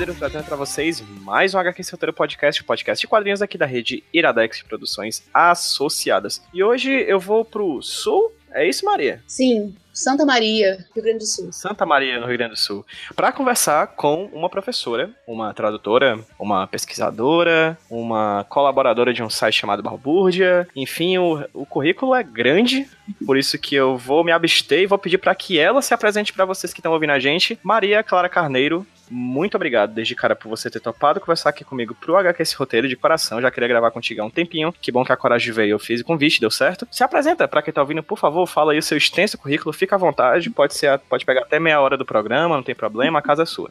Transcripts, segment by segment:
Pedro, trazendo pra vocês mais um HQ Roteiro Podcast, podcast de quadrinhos aqui da rede Iradex Produções Associadas. E hoje eu vou pro sul, é isso, Maria? Sim, Santa Maria, Rio Grande do Sul. Santa Maria, no Rio Grande do Sul. Para conversar com uma professora, uma tradutora, uma pesquisadora, uma colaboradora de um site chamado Balbúrdia. Enfim, o, o currículo é grande, por isso que eu vou me abster e vou pedir para que ela se apresente para vocês que estão ouvindo a gente. Maria Clara Carneiro, muito obrigado desde cara por você ter topado conversar aqui comigo pro HQ esse roteiro de coração. Já queria gravar contigo há um tempinho. Que bom que a coragem veio. Eu fiz o convite, deu certo. Se apresenta para quem tá ouvindo, por favor, fala aí o seu extenso currículo, fica à vontade. Pode ser, pode pegar até meia hora do programa, não tem problema, a casa é sua.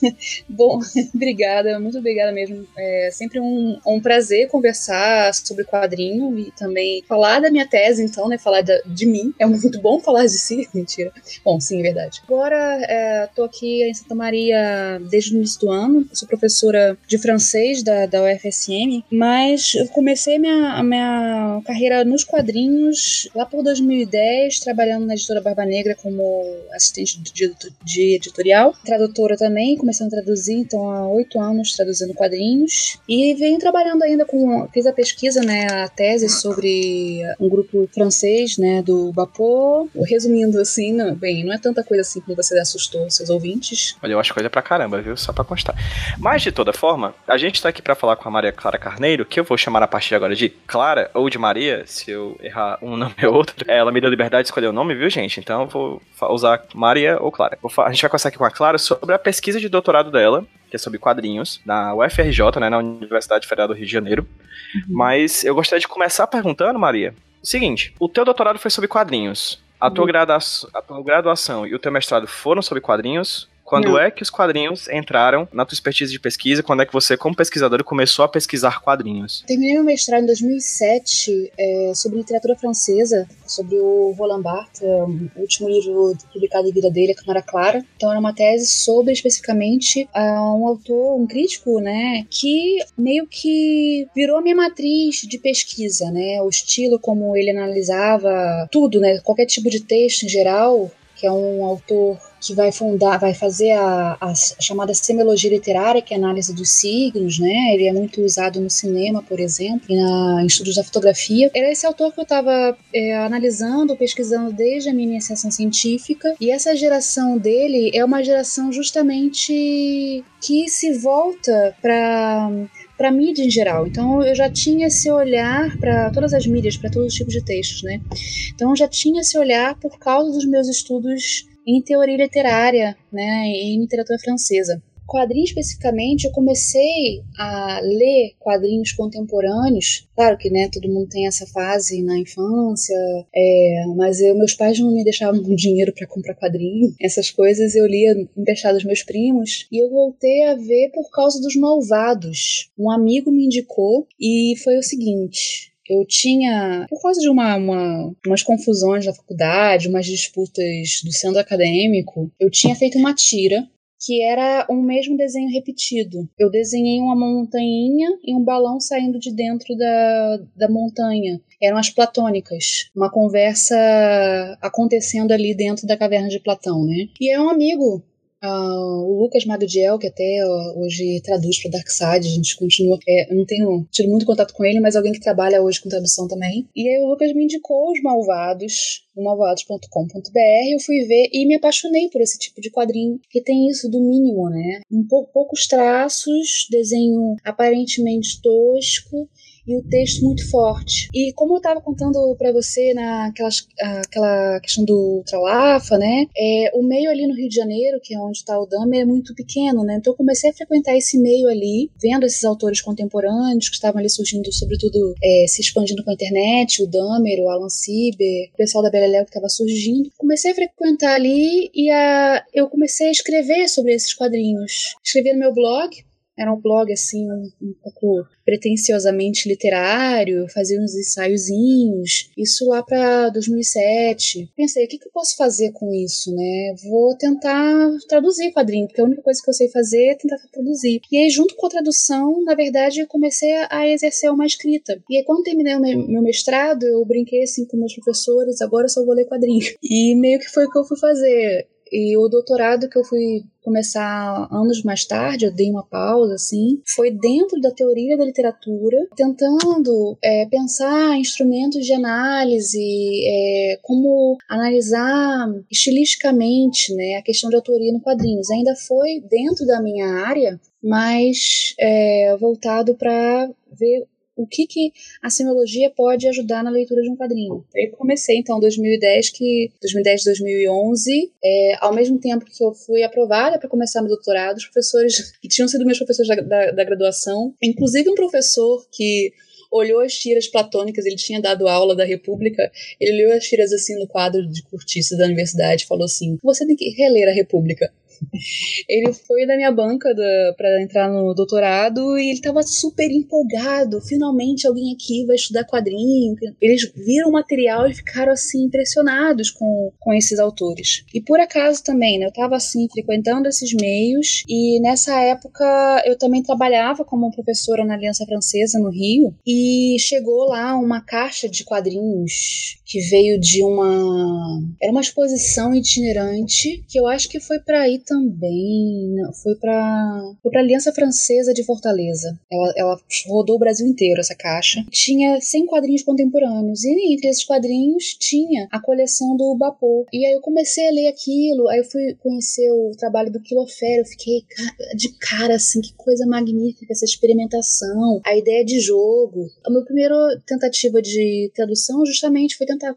bom, obrigada, muito obrigada mesmo. É sempre um, um prazer conversar sobre quadrinho e também falar da minha tese, então, né? Falar de, de mim. É muito bom falar de si. Mentira. Bom, sim, é verdade. Agora, é, tô aqui em Santa Maria desde o início do ano. sou professora de francês da, da UFSM, mas eu comecei minha, minha carreira nos quadrinhos lá por 2010, trabalhando na editora Barba Negra como assistente de, de editorial, tradutora também, começando a traduzir, então há oito anos traduzindo quadrinhos. E venho trabalhando ainda com. Fiz a pesquisa, né, a tese sobre um grupo francês, né, do Bapô. Resumindo assim, não, bem, não é tanta coisa assim que você assustou seus ouvintes. Olha, eu acho coisa pra caramba, viu? Só pra constar. Mas, de toda forma, a gente tá aqui para falar com a Maria Clara Carneiro, que eu vou chamar a partir de agora de Clara ou de Maria, se eu errar um nome ou outro. Ela me deu liberdade de escolher o nome, viu, gente? Então eu vou usar Maria ou Clara. A gente vai conversar aqui com a Clara sobre a pesquisa de doutorado dela, que é sobre quadrinhos, na UFRJ, né, na Universidade Federal do Rio de Janeiro. Uhum. Mas eu gostaria de começar perguntando, Maria, o seguinte, o teu doutorado foi sobre quadrinhos. A tua, uhum. a tua graduação e o teu mestrado foram sobre quadrinhos? Quando Não. é que os quadrinhos entraram na tua expertise de pesquisa? Quando é que você, como pesquisador, começou a pesquisar quadrinhos? Terminei meu mestrado em 2007 é, sobre literatura francesa, sobre o Roland Barthes, é, o último livro publicado em vida dele, A Câmara Clara. Então era uma tese sobre especificamente um autor, um crítico, né, que meio que virou minha matriz de pesquisa, né, o estilo como ele analisava tudo, né, qualquer tipo de texto em geral, que é um autor que vai fundar, vai fazer a, a, chamada semiologia literária, que é a análise dos signos, né? Ele é muito usado no cinema, por exemplo, e na, em estudos da fotografia. Era esse autor que eu estava é, analisando, pesquisando desde a minha iniciação científica, e essa geração dele é uma geração justamente que se volta para para mídia em geral. Então eu já tinha esse olhar para todas as mídias, para todos os tipos de textos, né? Então eu já tinha esse olhar por causa dos meus estudos em teoria literária, né, em literatura francesa. Quadrinhos especificamente, eu comecei a ler quadrinhos contemporâneos. Claro que, né, todo mundo tem essa fase na infância, é, mas eu, meus pais não me deixavam dinheiro para comprar quadrinho. Essas coisas eu lia emprestado dos meus primos. E eu voltei a ver por causa dos Malvados. Um amigo me indicou e foi o seguinte: eu tinha, por causa de uma, uma, umas confusões na faculdade, umas disputas do centro acadêmico, eu tinha feito uma tira que era um mesmo desenho repetido. Eu desenhei uma montanha e um balão saindo de dentro da, da montanha. Eram as platônicas, uma conversa acontecendo ali dentro da caverna de Platão, né? E é um amigo Uh, o Lucas Magdiel, que até uh, hoje traduz para Darkside, a gente continua. É, não tenho tido muito contato com ele, mas alguém que trabalha hoje com tradução também. E aí o Lucas me indicou os Malvados, malvados.com.br. Eu fui ver e me apaixonei por esse tipo de quadrinho, que tem isso do mínimo, né? Um pou, poucos traços, desenho aparentemente tosco e o texto muito forte. E como eu estava contando para você naquela aquela questão do Tralafa, né? É, o meio ali no Rio de Janeiro, que é onde está o Dahmer, é muito pequeno, né? Então eu comecei a frequentar esse meio ali, vendo esses autores contemporâneos que estavam ali surgindo, sobretudo é, se expandindo com a internet, o Dahmer, o Alan Sieber, o pessoal da Beleléu que estava surgindo. Comecei a frequentar ali e a, eu comecei a escrever sobre esses quadrinhos. Escrevi no meu blog, era um blog assim um, um pouco pretensiosamente literário, fazia uns ensaiozinhos. Isso lá para 2007. Pensei, o que, que eu posso fazer com isso, né? Vou tentar traduzir quadrinho, porque a única coisa que eu sei fazer é tentar traduzir. E aí, junto com a tradução, na verdade, comecei a exercer uma escrita. E aí, quando terminei o meu mestrado, eu brinquei assim com meus professores, agora eu só vou ler quadrinho. E meio que foi o que eu fui fazer E o doutorado que eu fui começar anos mais tarde, eu dei uma pausa, assim, foi dentro da teoria da literatura, tentando é, pensar instrumentos de análise, é, como analisar estilisticamente né, a questão de autoria no quadrinhos. Ainda foi dentro da minha área, mas é, voltado para ver o que, que a semiologia pode ajudar na leitura de um quadrinho. Eu comecei então em 2010, que 2010 2011, é, ao mesmo tempo que eu fui aprovada para começar meu doutorado, os professores que tinham sido meus professores da, da, da graduação, inclusive um professor que olhou as tiras platônicas, ele tinha dado aula da República, ele olhou as tiras assim no quadro de cortiça da universidade e falou assim: você tem que reler a República. Ele foi da minha banca para entrar no doutorado e ele estava super empolgado. Finalmente alguém aqui vai estudar quadrinho. Eles viram o material e ficaram assim impressionados com, com esses autores. E por acaso também, né, eu estava assim frequentando esses meios e nessa época eu também trabalhava como professora na Aliança Francesa no Rio e chegou lá uma caixa de quadrinhos que veio de uma era uma exposição itinerante que eu acho que foi para também foi para foi para Aliança Francesa de Fortaleza. Ela, ela rodou o Brasil inteiro essa caixa. Tinha 100 quadrinhos contemporâneos e entre esses quadrinhos tinha a coleção do Bapô. E aí eu comecei a ler aquilo, aí eu fui conhecer o trabalho do Quilofero, eu fiquei de cara assim, que coisa magnífica essa experimentação, a ideia de jogo. A minha primeira tentativa de tradução justamente foi tentar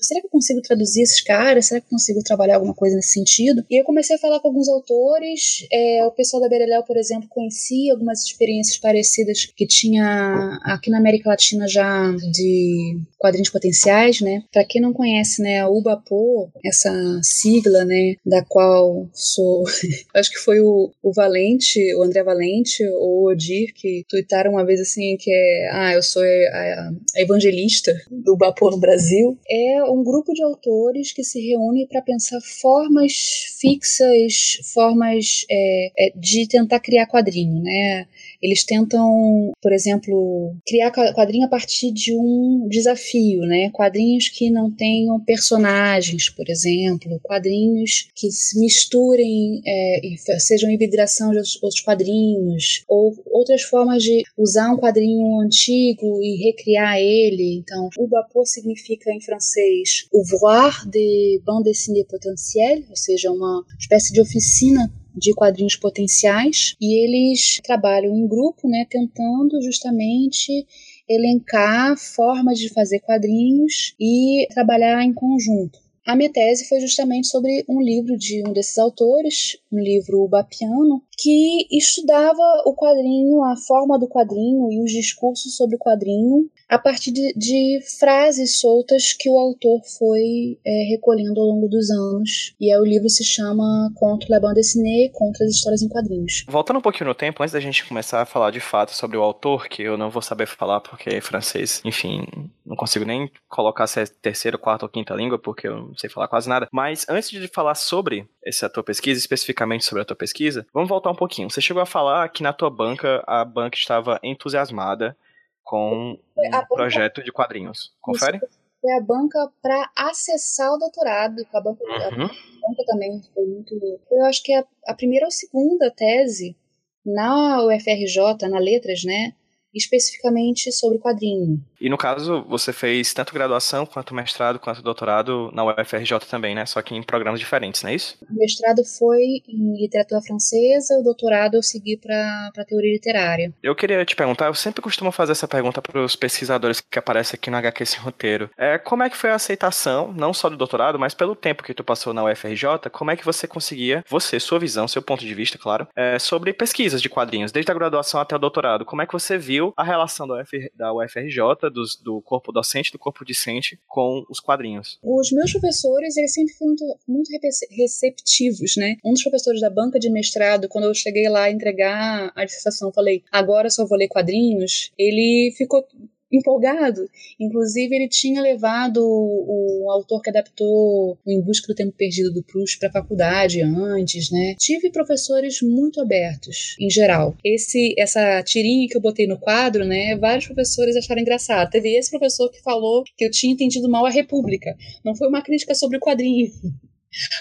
será que eu consigo traduzir esses caras? Será que eu consigo trabalhar alguma coisa nesse sentido? E eu comecei a falar com alguns autores. É, o pessoal da Bereléu, por exemplo, conhecia algumas experiências parecidas que tinha aqui na América Latina já de quadrinhos potenciais, né? Para quem não conhece, né, a UBAPO, essa sigla, né, da qual sou, acho que foi o, o Valente, o André Valente ou o Odir que tuitaram uma vez assim que é, ah, eu sou a, a, evangelista do UBAPO no Brasil. É um grupo de autores que se reúne para pensar formas fixas, formas é, é, de tentar criar quadrinho, né? Eles tentam, por exemplo, criar quadrinho a partir de um desafio, né? Quadrinhos que não tenham personagens, por exemplo, quadrinhos que se misturem é, sejam hibridação de outros quadrinhos, ou outras formas de usar um quadrinho antigo e recriar ele. Então, o Bapô significa em francês ouvroir de bande dessinée potentielle, ou seja, uma espécie de oficina de quadrinhos potenciais e eles trabalham em grupo, né, tentando justamente elencar formas de fazer quadrinhos e trabalhar em conjunto. A minha tese foi justamente sobre um livro de um desses autores, um livro Bapiano, que estudava o quadrinho, a forma do quadrinho e os discursos sobre o quadrinho a partir de, de frases soltas que o autor foi é, recolhendo ao longo dos anos. E aí o livro se chama Contra la bande dessinée, Contra as histórias em quadrinhos. Voltando um pouquinho no tempo, antes da gente começar a falar de fato sobre o autor, que eu não vou saber falar porque é francês, enfim, não consigo nem colocar se é terceira, quarta ou quinta língua, porque eu não sei falar quase nada. Mas antes de falar sobre essa tua pesquisa, especificamente sobre a tua pesquisa, vamos voltar um pouquinho. Você chegou a falar que na tua banca a banca estava entusiasmada com um projeto de quadrinhos. Confere? Foi a banca para acessar o doutorado. A banca, uhum. a banca também foi muito. Eu acho que a, a primeira ou segunda tese na UFRJ, na Letras, né? Especificamente sobre quadrinho. E no caso, você fez tanto graduação, quanto mestrado, quanto doutorado na UFRJ também, né? Só que em programas diferentes, não é isso? O mestrado foi em literatura francesa, o doutorado eu segui para teoria literária. Eu queria te perguntar, eu sempre costumo fazer essa pergunta para os pesquisadores que aparecem aqui no HQ Esse Roteiro. É, como é que foi a aceitação, não só do doutorado, mas pelo tempo que tu passou na UFRJ, como é que você conseguia, você, sua visão, seu ponto de vista, claro, é, sobre pesquisas de quadrinhos, desde a graduação até o doutorado, como é que você viu a relação da, da UFRJ dos, do corpo docente, do corpo discente com os quadrinhos? Os meus professores, eles sempre foram muito, muito receptivos, né? Um dos professores da banca de mestrado, quando eu cheguei lá a entregar a dissertação, falei, agora só vou ler quadrinhos, ele ficou empolgado. Inclusive, ele tinha levado o, o autor que adaptou Em Busca do Tempo Perdido do Proust para a faculdade antes, né? Tive professores muito abertos, em geral. Esse, essa tirinha que eu botei no quadro, né? Vários professores acharam engraçado. Teve esse professor que falou que eu tinha entendido mal a República. Não foi uma crítica sobre o quadrinho.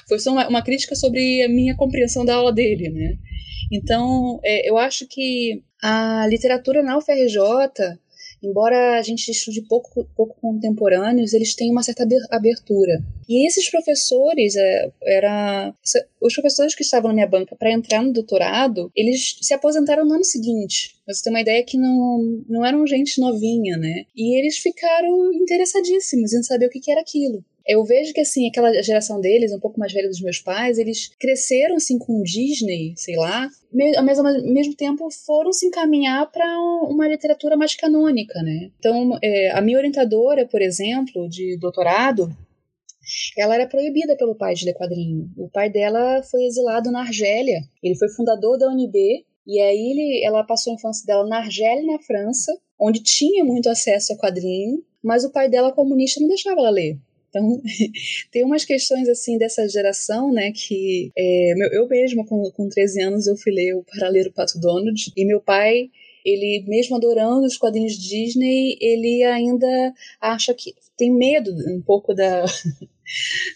Foi só uma, uma, crítica sobre a minha compreensão da aula dele, né? Então, é, eu acho que a literatura na UFRJ embora a gente estude pouco, pouco contemporâneos, eles têm uma certa abertura. E esses professores, é, era, os professores que estavam na minha banca para entrar no doutorado, eles se aposentaram no ano seguinte. Você tem uma ideia que não, não eram gente novinha, né? E eles ficaram interessadíssimos em saber o que, que era aquilo eu vejo que, assim, aquela geração deles, um pouco mais velha dos meus pais, eles cresceram, assim, com Disney, sei lá, mesmo, ao mesmo tempo foram se encaminhar para uma literatura mais canônica, né? Então, é, a minha orientadora, por exemplo, de doutorado, ela era proibida pelo pai de ler quadrinho. O pai dela foi exilado na Argélia. Ele foi fundador da UNB e aí ele, ela passou a infância dela na Argélia, na França, onde tinha muito acesso a quadrinho, mas o pai dela comunista não deixava ela ler. Então, tem umas questões assim dessa geração, né, que é, eu mesma, com, com 13 anos, eu fui ler o Paraleiro Pato Donald, e meu pai, ele, mesmo adorando os quadrinhos Disney, ele ainda acha que tem medo um pouco da.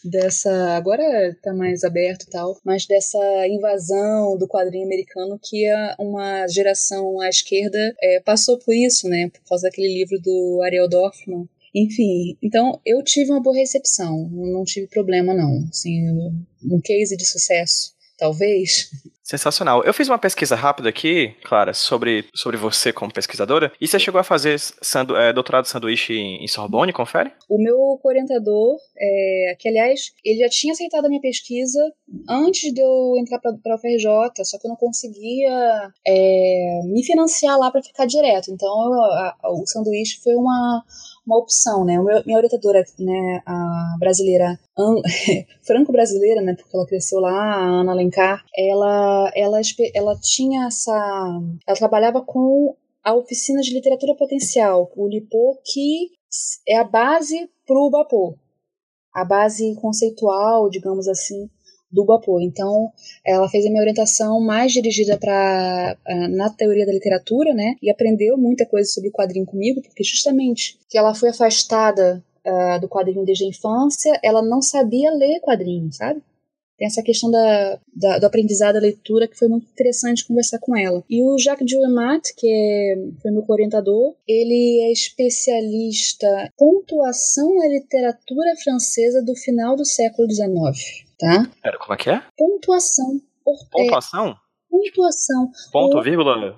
dessa agora tá mais aberto e tal mas dessa invasão do quadrinho americano que a, uma geração à esquerda é, passou por isso né por causa daquele livro do Ariel Dorfman enfim, então eu tive uma boa recepção, não tive problema não. Assim, um case de sucesso, talvez. Sensacional. Eu fiz uma pesquisa rápida aqui, Clara, sobre, sobre você como pesquisadora. E você chegou a fazer sandu é, doutorado de sanduíche em, em, Sorbonne, confere? O meu orientador, é, que aliás, ele já tinha aceitado a minha pesquisa antes de eu entrar para a UFRJ, só que eu não conseguia é, me financiar lá para ficar direto. Então, a, a, o sanduíche foi uma uma opção, né? Minha orientadora, né, a brasileira, franco-brasileira, né, porque ela cresceu lá, a Ana Alencar, ela, ela, ela tinha essa, ela trabalhava com a oficina de literatura potencial, o LIPO, que é a base para o BAPO, a base conceitual, digamos assim, do Guapô. Então, ela fez a minha orientação mais dirigida para na teoria da literatura, né? E aprendeu muita coisa sobre quadrinho comigo, porque justamente que ela foi afastada uh, do quadrinho desde a infância, ela não sabia ler quadrinho, sabe? Tem essa questão da, da, do aprendizado da leitura que foi muito interessante conversar com ela. E o Jacques Dulamat, que é, foi meu orientador, ele é especialista pontuação na literatura francesa do final do século XIX tá? Pera, como é que é? Pontuação. Pontuação? É, pontuação. Ponto, vírgula?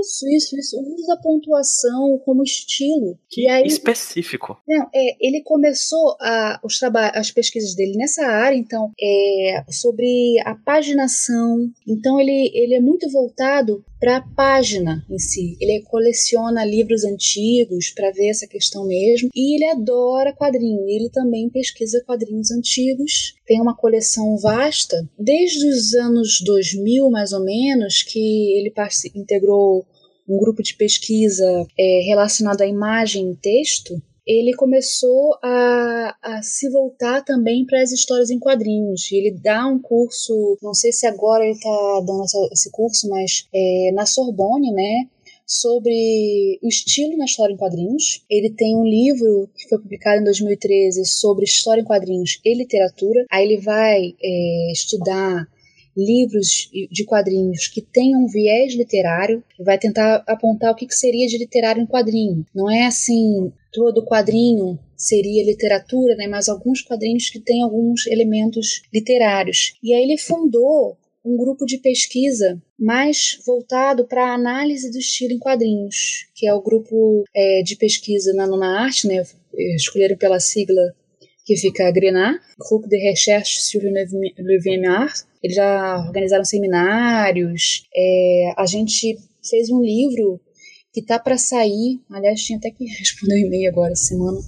Isso, isso, isso. Usa a pontuação como estilo. Que aí, específico. Não, é, ele começou a, os as pesquisas dele nessa área, então, é, sobre a paginação. Então, ele, ele é muito voltado para a página em si. Ele coleciona livros antigos para ver essa questão mesmo. E ele adora quadrinho. Ele também pesquisa quadrinhos antigos. Tem uma coleção vasta, desde os anos 2000, mais ou menos, que ele integrou um grupo de pesquisa é, relacionado à imagem e texto ele começou a, a se voltar também para as histórias em quadrinhos. Ele dá um curso, não sei se agora ele está dando esse curso, mas é, na Sorbonne, né? Sobre o estilo na história em quadrinhos. Ele tem um livro que foi publicado em 2013 sobre história em quadrinhos e literatura. Aí ele vai é, estudar livros de quadrinhos que tenham um viés literário, vai tentar apontar o que, seria de literário em quadrinho. Não é assim, todo quadrinho seria literatura, né, mas alguns quadrinhos que têm alguns elementos literários. E aí ele fundou um grupo de pesquisa mais voltado para a análise do estilo em quadrinhos, que é o grupo é, de pesquisa na Nona Arte, né, escolheram pela sigla que fica a Grenat, Groupe de Recherche sur le 9 art. Eles já organizaram seminários. É, a gente fez um livro que tá para sair. Aliás, tinha até que responder um e-mail agora essa semana.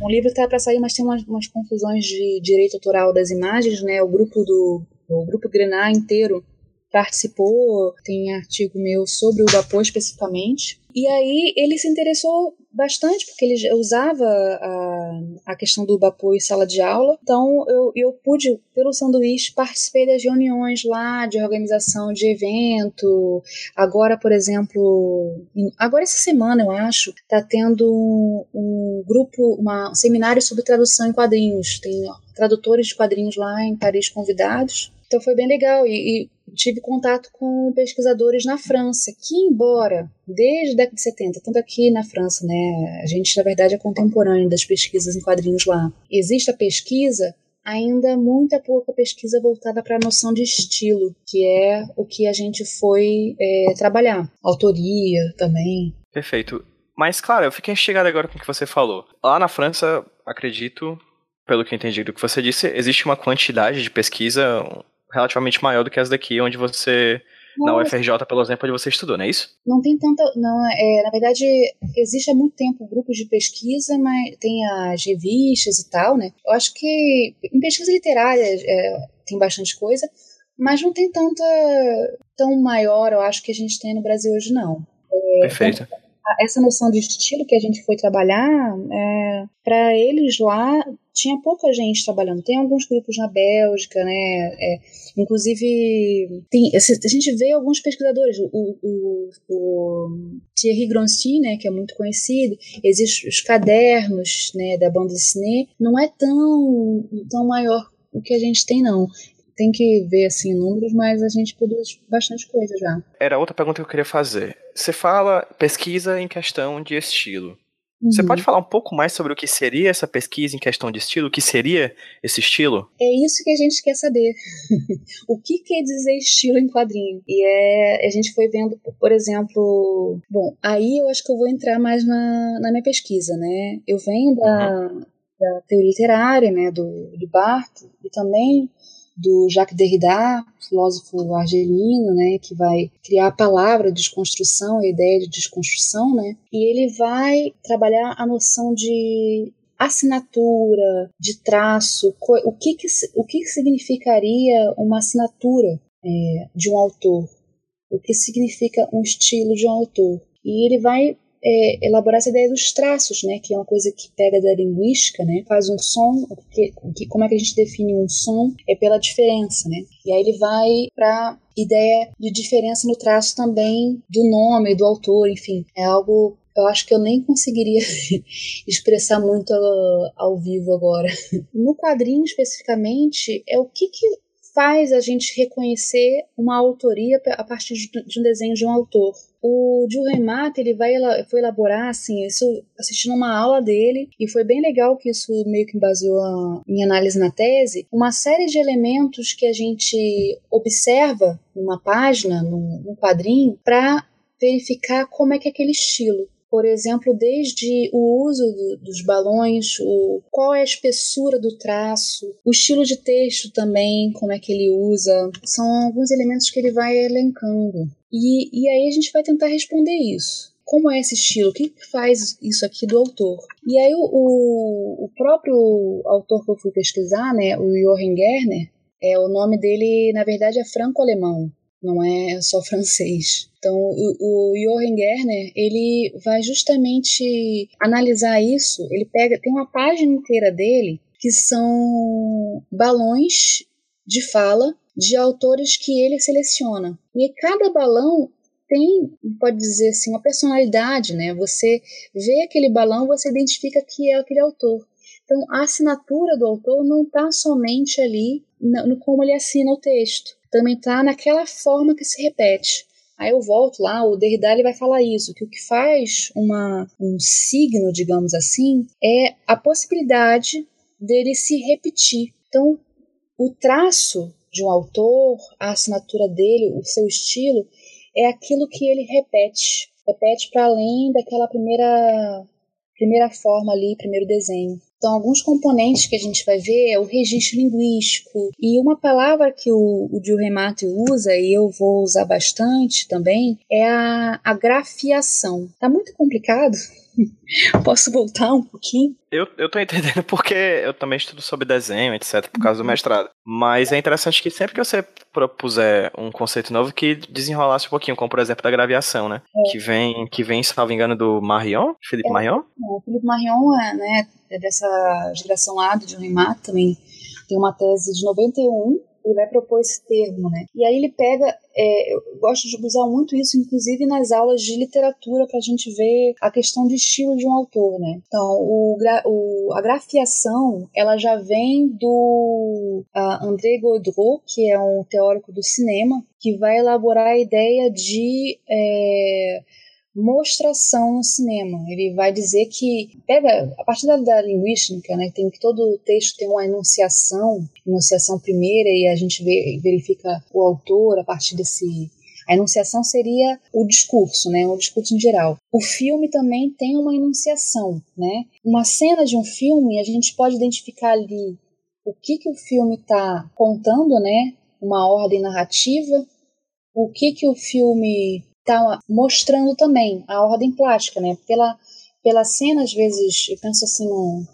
Um livro que tá para sair, mas tem umas, umas, confusões de direito autoral das imagens, né? O grupo do o grupo Grenat inteiro participou, tem artigo meu sobre o vapor especificamente. E aí ele se interessou bastante, porque ele usava a, a questão do vapor em sala de aula. Então eu, eu pude, pelo sanduíche, participei das reuniões lá de organização de evento. Agora, por exemplo, agora essa semana, eu acho, tá tendo um, grupo, uma, um seminário sobre tradução em quadrinhos. Tem tradutores de quadrinhos lá em Paris convidados. Então foi bem legal e, e, tive contato com pesquisadores na França, que embora desde a década de 70, tanto aqui na França, né, a gente na verdade é contemporâneo das pesquisas em quadrinhos lá, existe a pesquisa, ainda muita pouca pesquisa voltada para a noção de estilo, que é o que a gente foi é, trabalhar, autoria também. Perfeito. Mas, claro, eu fiquei instigado agora com o que você falou. Lá na França, acredito, pelo que eu entendi do que você disse, existe uma quantidade de pesquisa relativamente maior do que as daqui, onde você na UFRJ, pelo exemplo, onde você estudou, não é isso? Não tem tanta. Não, é, na verdade, existe há muito tempo grupos de pesquisa, mas tem as revistas e tal, né? Eu acho que em pesquisa literária é, tem bastante coisa, mas não tem tanta. tão maior, eu acho, que a gente tem no Brasil hoje, não. É, Perfeito. Então, essa noção de estilo que a gente foi trabalhar, é, para eles lá tinha pouca gente trabalhando. Tem alguns grupos na Bélgica, né? É, inclusive, tem, a gente vê alguns pesquisadores, o, o, o Thierry Gronstein, né, que é muito conhecido, existem os cadernos né, da banda dessinée, não é tão, tão maior o que a gente tem, não tem que ver assim números, mas a gente produz bastante coisa já. Era outra pergunta que eu queria fazer. Você fala pesquisa em questão de estilo. Uhum. Você pode falar um pouco mais sobre o que seria essa pesquisa em questão de estilo? O que seria esse estilo? É isso que a gente quer saber. o que quer dizer estilo em quadrinho? E é, a gente foi vendo, por exemplo. Bom, aí eu acho que eu vou entrar mais na, na minha pesquisa, né? Eu venho da, uhum. da teoria literária, né? Do, do Barthes, e também do Jacques Derrida, filósofo argelino, né, que vai criar a palavra desconstrução, a ideia de desconstrução, né, e ele vai trabalhar a noção de assinatura, de traço, o que, que, o que significaria uma assinatura é, de um autor, o que significa um estilo de um autor. E ele vai é, elaborar essa ideia dos traços, né, que é uma coisa que pega da linguística, né, faz um som, que, que, como é que a gente define um som? É pela diferença, né, e aí ele vai para ideia de diferença no traço também do nome, do autor, enfim, é algo eu acho que eu nem conseguiria expressar muito ao, ao vivo agora. No quadrinho especificamente, é o que, que faz a gente reconhecer uma autoria a partir de um desenho de um autor. O Jules Mata, ele vai foi elaborar assim, isso assistindo uma aula dele e foi bem legal que isso meio que baseou a minha análise na tese, uma série de elementos que a gente observa numa página, num, num quadrinho, para verificar como é que é aquele estilo por exemplo, desde o uso do, dos balões, o, qual é a espessura do traço, o estilo de texto também, como é que ele usa, são alguns elementos que ele vai elencando. E, e aí a gente vai tentar responder isso. Como é esse estilo? O que faz isso aqui do autor? E aí o, o, o próprio autor que eu fui pesquisar, né, o Johann Gerner, é, o nome dele, na verdade, é franco-alemão não é só francês. Então, o, o Johann Gerner, ele vai justamente analisar isso, ele pega, tem uma página inteira dele que são balões de fala de autores que ele seleciona. E cada balão tem, pode dizer assim, uma personalidade, né? Você vê aquele balão, você identifica que é aquele autor. Então, a assinatura do autor não está somente ali no, como ele assina o texto também está naquela forma que se repete. Aí eu volto lá, o Derrida ele vai falar isso, que o que faz uma, um signo, digamos assim, é a possibilidade dele se repetir. Então, o traço de um autor, a assinatura dele, o seu estilo, é aquilo que ele repete. Repete para além daquela primeira, primeira forma ali, primeiro desenho. Então, alguns componentes que a gente vai ver é o registro linguístico. E uma palavra que o, o Gil Remate usa, e eu vou usar bastante também, é a, a grafiação. Tá muito complicado? Posso voltar um pouquinho? Eu, eu tô entendendo porque eu também estudo sobre desenho, etc, por causa do uhum. mestrado. Mas é interessante que sempre que você propuser um conceito novo, que desenrolasse um pouquinho, como por exemplo da graviação, né? É. Que vem, que vem, se não me engano, do Marion, Felipe é, Marion? o Felipe Marion é, né, é dessa geração A de John também tem uma tese de 91, ele vai propor esse termo, né? E aí ele pega, é, eu gosto de usar muito isso, inclusive nas aulas de literatura, para a gente ver a questão de estilo de um autor, né? Então, o, o, a grafiação, ela já vem do André Godreau, que é um teórico do cinema, que vai elaborar a ideia de é, mostração no cinema. Ele vai dizer que pega a partir da, da linguística, né, tem que todo texto tem uma enunciação, enunciação primeira e a gente vê, verifica o autor a partir desse a enunciação seria o discurso, né, o discurso em geral. O filme também tem uma enunciação, né? Uma cena de um filme, a gente pode identificar ali o que que o filme está contando, né? Uma ordem narrativa, o que que o filme está mostrando também a ordem plástica, né? Pela, pela cena, às vezes, eu penso assim, num,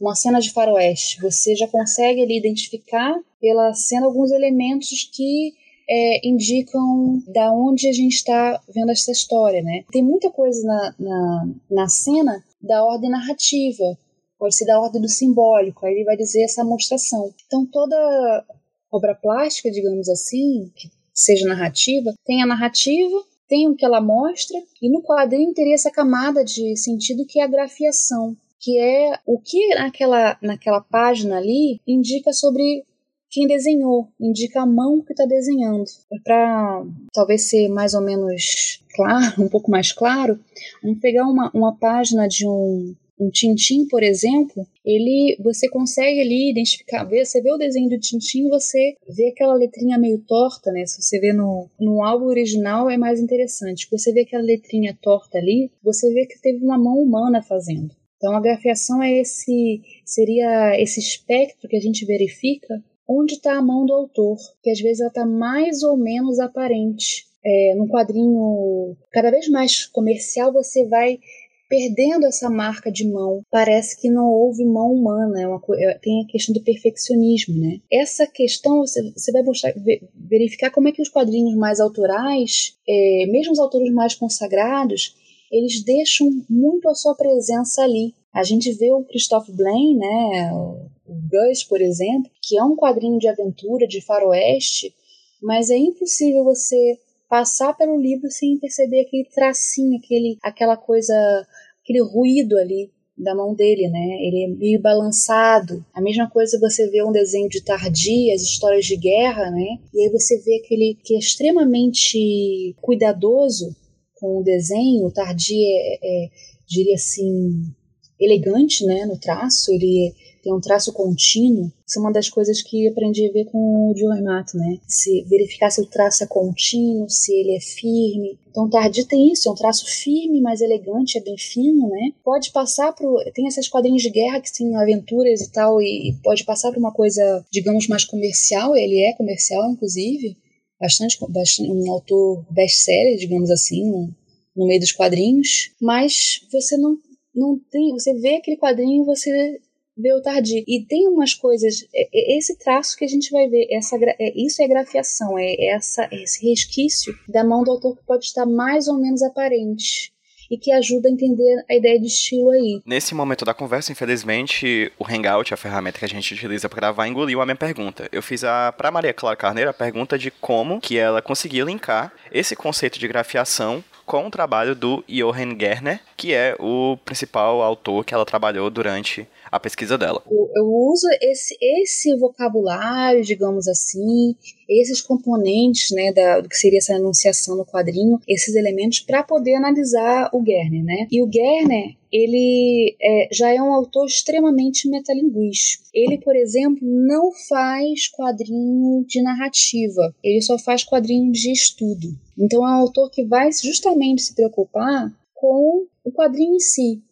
uma cena de faroeste, você já consegue ali identificar pela cena alguns elementos que é, indicam da onde a gente está vendo essa história, né? Tem muita coisa na, na, na cena da ordem narrativa, pode ser da ordem do simbólico, aí ele vai dizer essa mostração. Então toda obra plástica, digamos assim, que seja narrativa, tem a narrativa tem o que ela mostra, e no quadrinho teria essa camada de sentido que é a grafiação, que é o que naquela, naquela página ali indica sobre quem desenhou, indica a mão que está desenhando. Para talvez ser mais ou menos claro, um pouco mais claro, vamos pegar uma, uma página de um um Tintim, por exemplo, ele você consegue ali identificar, você vê o desenho do Tintim, você vê aquela letrinha meio torta, né? Se você vê no, no álbum original é mais interessante. Você vê aquela letrinha torta ali, você vê que teve uma mão humana fazendo. Então a grafiação é esse seria esse espectro que a gente verifica onde está a mão do autor, que às vezes ela está mais ou menos aparente. É, num quadrinho cada vez mais comercial, você vai perdendo essa marca de mão. Parece que não houve mão humana, é uma, é, tem a questão do perfeccionismo, né? Essa questão você, você vai mostrar, verificar como é que os quadrinhos mais autorais, é, mesmo os autores mais consagrados, eles deixam muito a sua presença ali. A gente vê o Christophe Blaine, né, o, Gus, por exemplo, que é um quadrinho de aventura, de faroeste, mas é impossível você passar pelo livro sem perceber aquele tracinho, aquele, aquela coisa, aquele ruído ali da mão dele, né? Ele é meio balançado. A mesma coisa você vê um desenho de Tardia, as histórias de guerra, né? E aí você vê aquele que é extremamente cuidadoso com o desenho. O Tardia é, é diria assim, elegante, né, no traço. Ele tem um traço contínuo. Isso é uma das coisas que aprendi a ver com o Diormato, né? Se verificar se o traço é contínuo, se ele é firme. Então, Tardi tem isso, é um traço firme, mas elegante, é bem fino, né? Pode passar pro. Tem esses quadrinhos de guerra que tem aventuras e tal, e, pode passar para uma coisa, digamos, mais comercial. Ele é comercial, inclusive. Bastante, bastante um autor best-seller, digamos assim, no, no meio dos quadrinhos. Mas você não não tem, você vê aquele quadrinho, você Beltardi. E tem umas coisas, é, é esse traço que a gente vai ver, essa, é, isso é grafiação, é essa, esse resquício da mão do autor que pode estar mais ou menos aparente e que ajuda a entender a ideia de estilo aí. Nesse momento da conversa, infelizmente, o Hangout, a ferramenta que a gente utiliza para gravar, engoliu a minha pergunta. Eu fiz a para Maria Clara Carneiro a pergunta de como que ela conseguia linkar esse conceito de grafiação com o trabalho do Johann Gerner, que é o principal autor que ela trabalhou durante a pesquisa dela. Eu, uso esse, esse vocabulário, digamos assim, esses componentes, né, da, do que seria essa enunciação no quadrinho, esses elementos para poder analisar o Gerner, né? E o Gerner, ele é, já é um autor extremamente metalinguístico. Ele, por exemplo, não faz quadrinho de narrativa, ele só faz quadrinho de estudo. Então é um autor que vai justamente se preocupar com o quadrinho em si,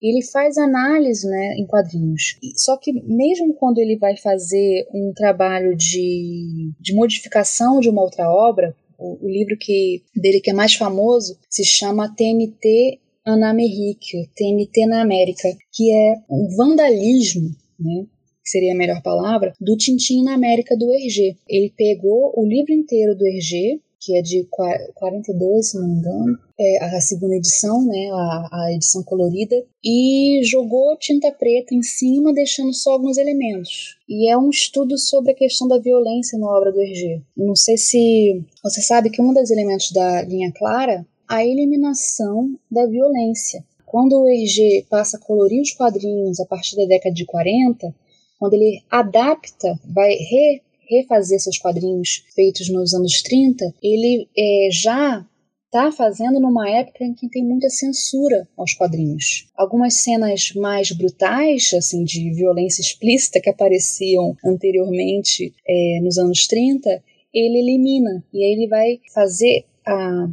ele faz análise né, em quadrinhos. Só que mesmo quando ele vai fazer um trabalho de, de modificação de uma outra obra, o, o livro que dele que é mais famoso se chama TNT Anamérica, TNT na América, que é um vandalismo, né, seria a melhor palavra, do Tintin na América do Hergé. Ele pegou o livro inteiro do Hergé, que é de 42, se não me engano, é a segunda edição, né, a, a edição colorida, e jogou tinta preta em cima, deixando só alguns elementos. E é um estudo sobre a questão da violência na obra do Hergé. Não sei se você sabe que um dos elementos da linha clara a eliminação da violência. Quando o Hergé passa a colorir os quadrinhos a partir da década de 40, quando ele adapta, vai re, refazer seus quadrinhos feitos nos anos 30, ele é, já está fazendo numa época em que tem muita censura aos quadrinhos. Algumas cenas mais brutais, assim, de violência explícita que apareciam anteriormente é, nos anos 30, ele elimina e aí ele vai fazer a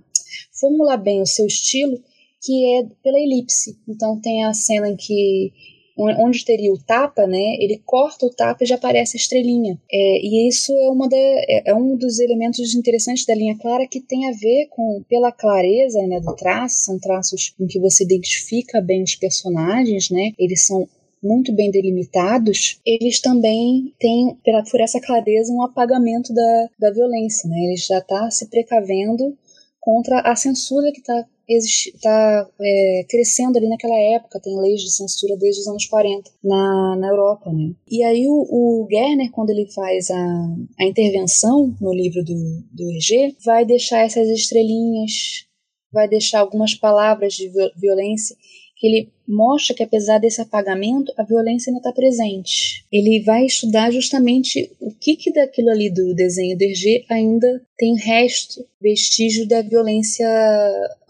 formular bem o seu estilo, que é pela elipse. Então tem a cena em que onde teria o tapa, né, ele corta o tapa e já aparece a estrelinha. É, e isso é, uma da, é, é, um dos elementos interessantes da linha clara que tem a ver com, pela clareza né, do traço, são traços em que você identifica bem os personagens, né, eles são muito bem delimitados, eles também têm, por essa clareza, um apagamento da, da violência. Né? Ele já está se precavendo contra a censura que está está é, crescendo ali naquela época, tem leis de censura desde os anos 40 na, na Europa, né? E aí o, o Gerner, quando ele faz a, a intervenção no livro do, do Hergé, vai deixar essas estrelinhas, vai deixar algumas palavras de violência que ele mostra que apesar desse apagamento, a violência ainda está presente. Ele vai estudar justamente o que, que daquilo ali do desenho do Hergé ainda tem resto, vestígio da violência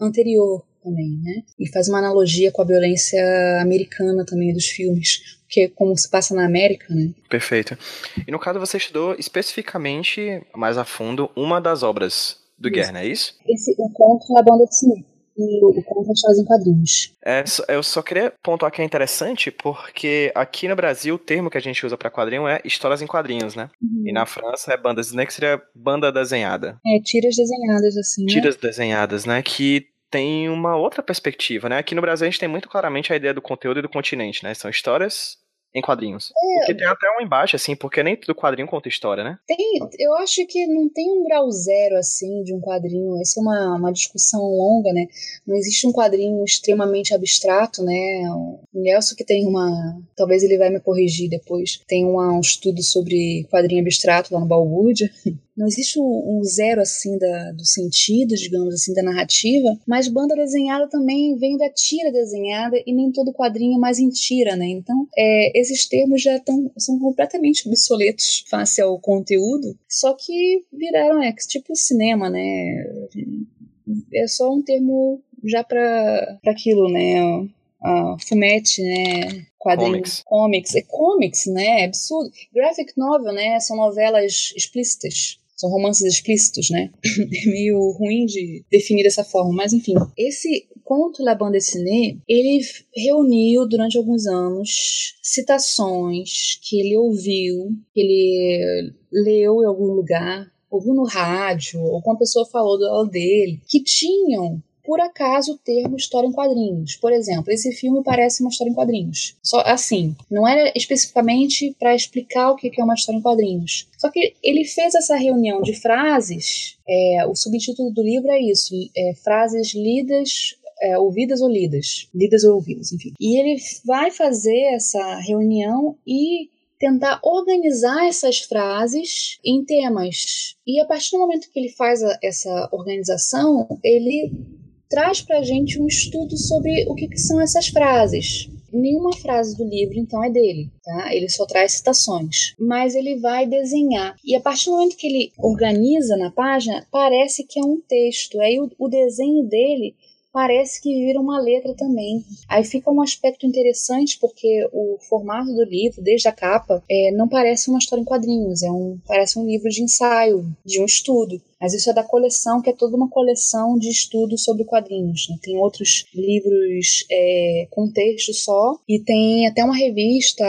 anterior também, né? E faz uma analogia com a violência americana também dos filmes, que é como se passa na América, né? Perfeito. E no caso você estudou especificamente, mais a fundo, uma das obras do Guerra, é isso? Esse, o conto da banda de cinema e o Conta Histórias em Quadrinhos. É, eu só queria pontuar que é interessante porque aqui no Brasil o termo que a gente usa para quadrinho é histórias em quadrinhos, né? Uhum. E na França é banda desenhada, que seria banda desenhada. É, tiras desenhadas, assim. Né? Tiras desenhadas, né? Que tem uma outra perspectiva, né? Aqui no Brasil a gente tem muito claramente a ideia do conteúdo e do continente, né? São histórias em quadrinhos. É, porque tem até um embaixo, assim, porque nem todo quadrinho conta história, né? Tem, eu acho que não tem um grau zero, assim, de um quadrinho. Isso é uma, uma discussão longa, né? Não existe um quadrinho extremamente abstrato, né? O Nelson que tem uma... Talvez ele vai me corrigir depois. Tem uma, um estudo sobre quadrinho abstrato lá no Balbúrdia. Não existe um, zero assim da, do sentido, digamos assim, da narrativa, mas banda desenhada também vem da tira desenhada e nem todo quadrinho é mais em tira, né? Então, é, esses termos já tão, são completamente obsoletos face ao conteúdo, só que viraram, é tipo cinema, né? É só um termo já para aquilo, né? Uh, fumete, né? Quadrinhos, comics. É comics, né? É absurdo. Graphic novel, né? São novelas explícitas são romances explícitos, né? É meio ruim de definir dessa forma, mas enfim. Esse conto La Bande Dessinée, ele reuniu durante alguns anos citações que ele ouviu, que ele leu em algum lugar, ouviu no rádio, ou uma pessoa falou do dele, que tinham por acaso o termo história em quadrinhos. Por exemplo, esse filme parece uma história em quadrinhos. Só assim, não era especificamente para explicar o que é uma história em quadrinhos. Só que ele fez essa reunião de frases. É, o subtítulo do livro é isso: é, frases lidas é, ouvidas ou lidas, lidas ou ouvidas, enfim. E ele vai fazer essa reunião e tentar organizar essas frases em temas. E a partir do momento que ele faz a, essa organização, ele traz para a gente um estudo sobre o que, que são essas frases. Nenhuma frase do livro, então, é dele, tá? Ele só traz citações. Mas ele vai desenhar. E a partir do momento que ele organiza na página, parece que é um texto. Aí o, o desenho dele parece que vira uma letra também. Aí fica um aspecto interessante porque o formato do livro, desde a capa, é, não parece uma história em quadrinhos, é um, parece um livro de ensaio, de um estudo. Mas isso é da coleção, que é toda uma coleção de estudos sobre quadrinhos. Né? Tem outros livros é, com texto só, e tem até uma revista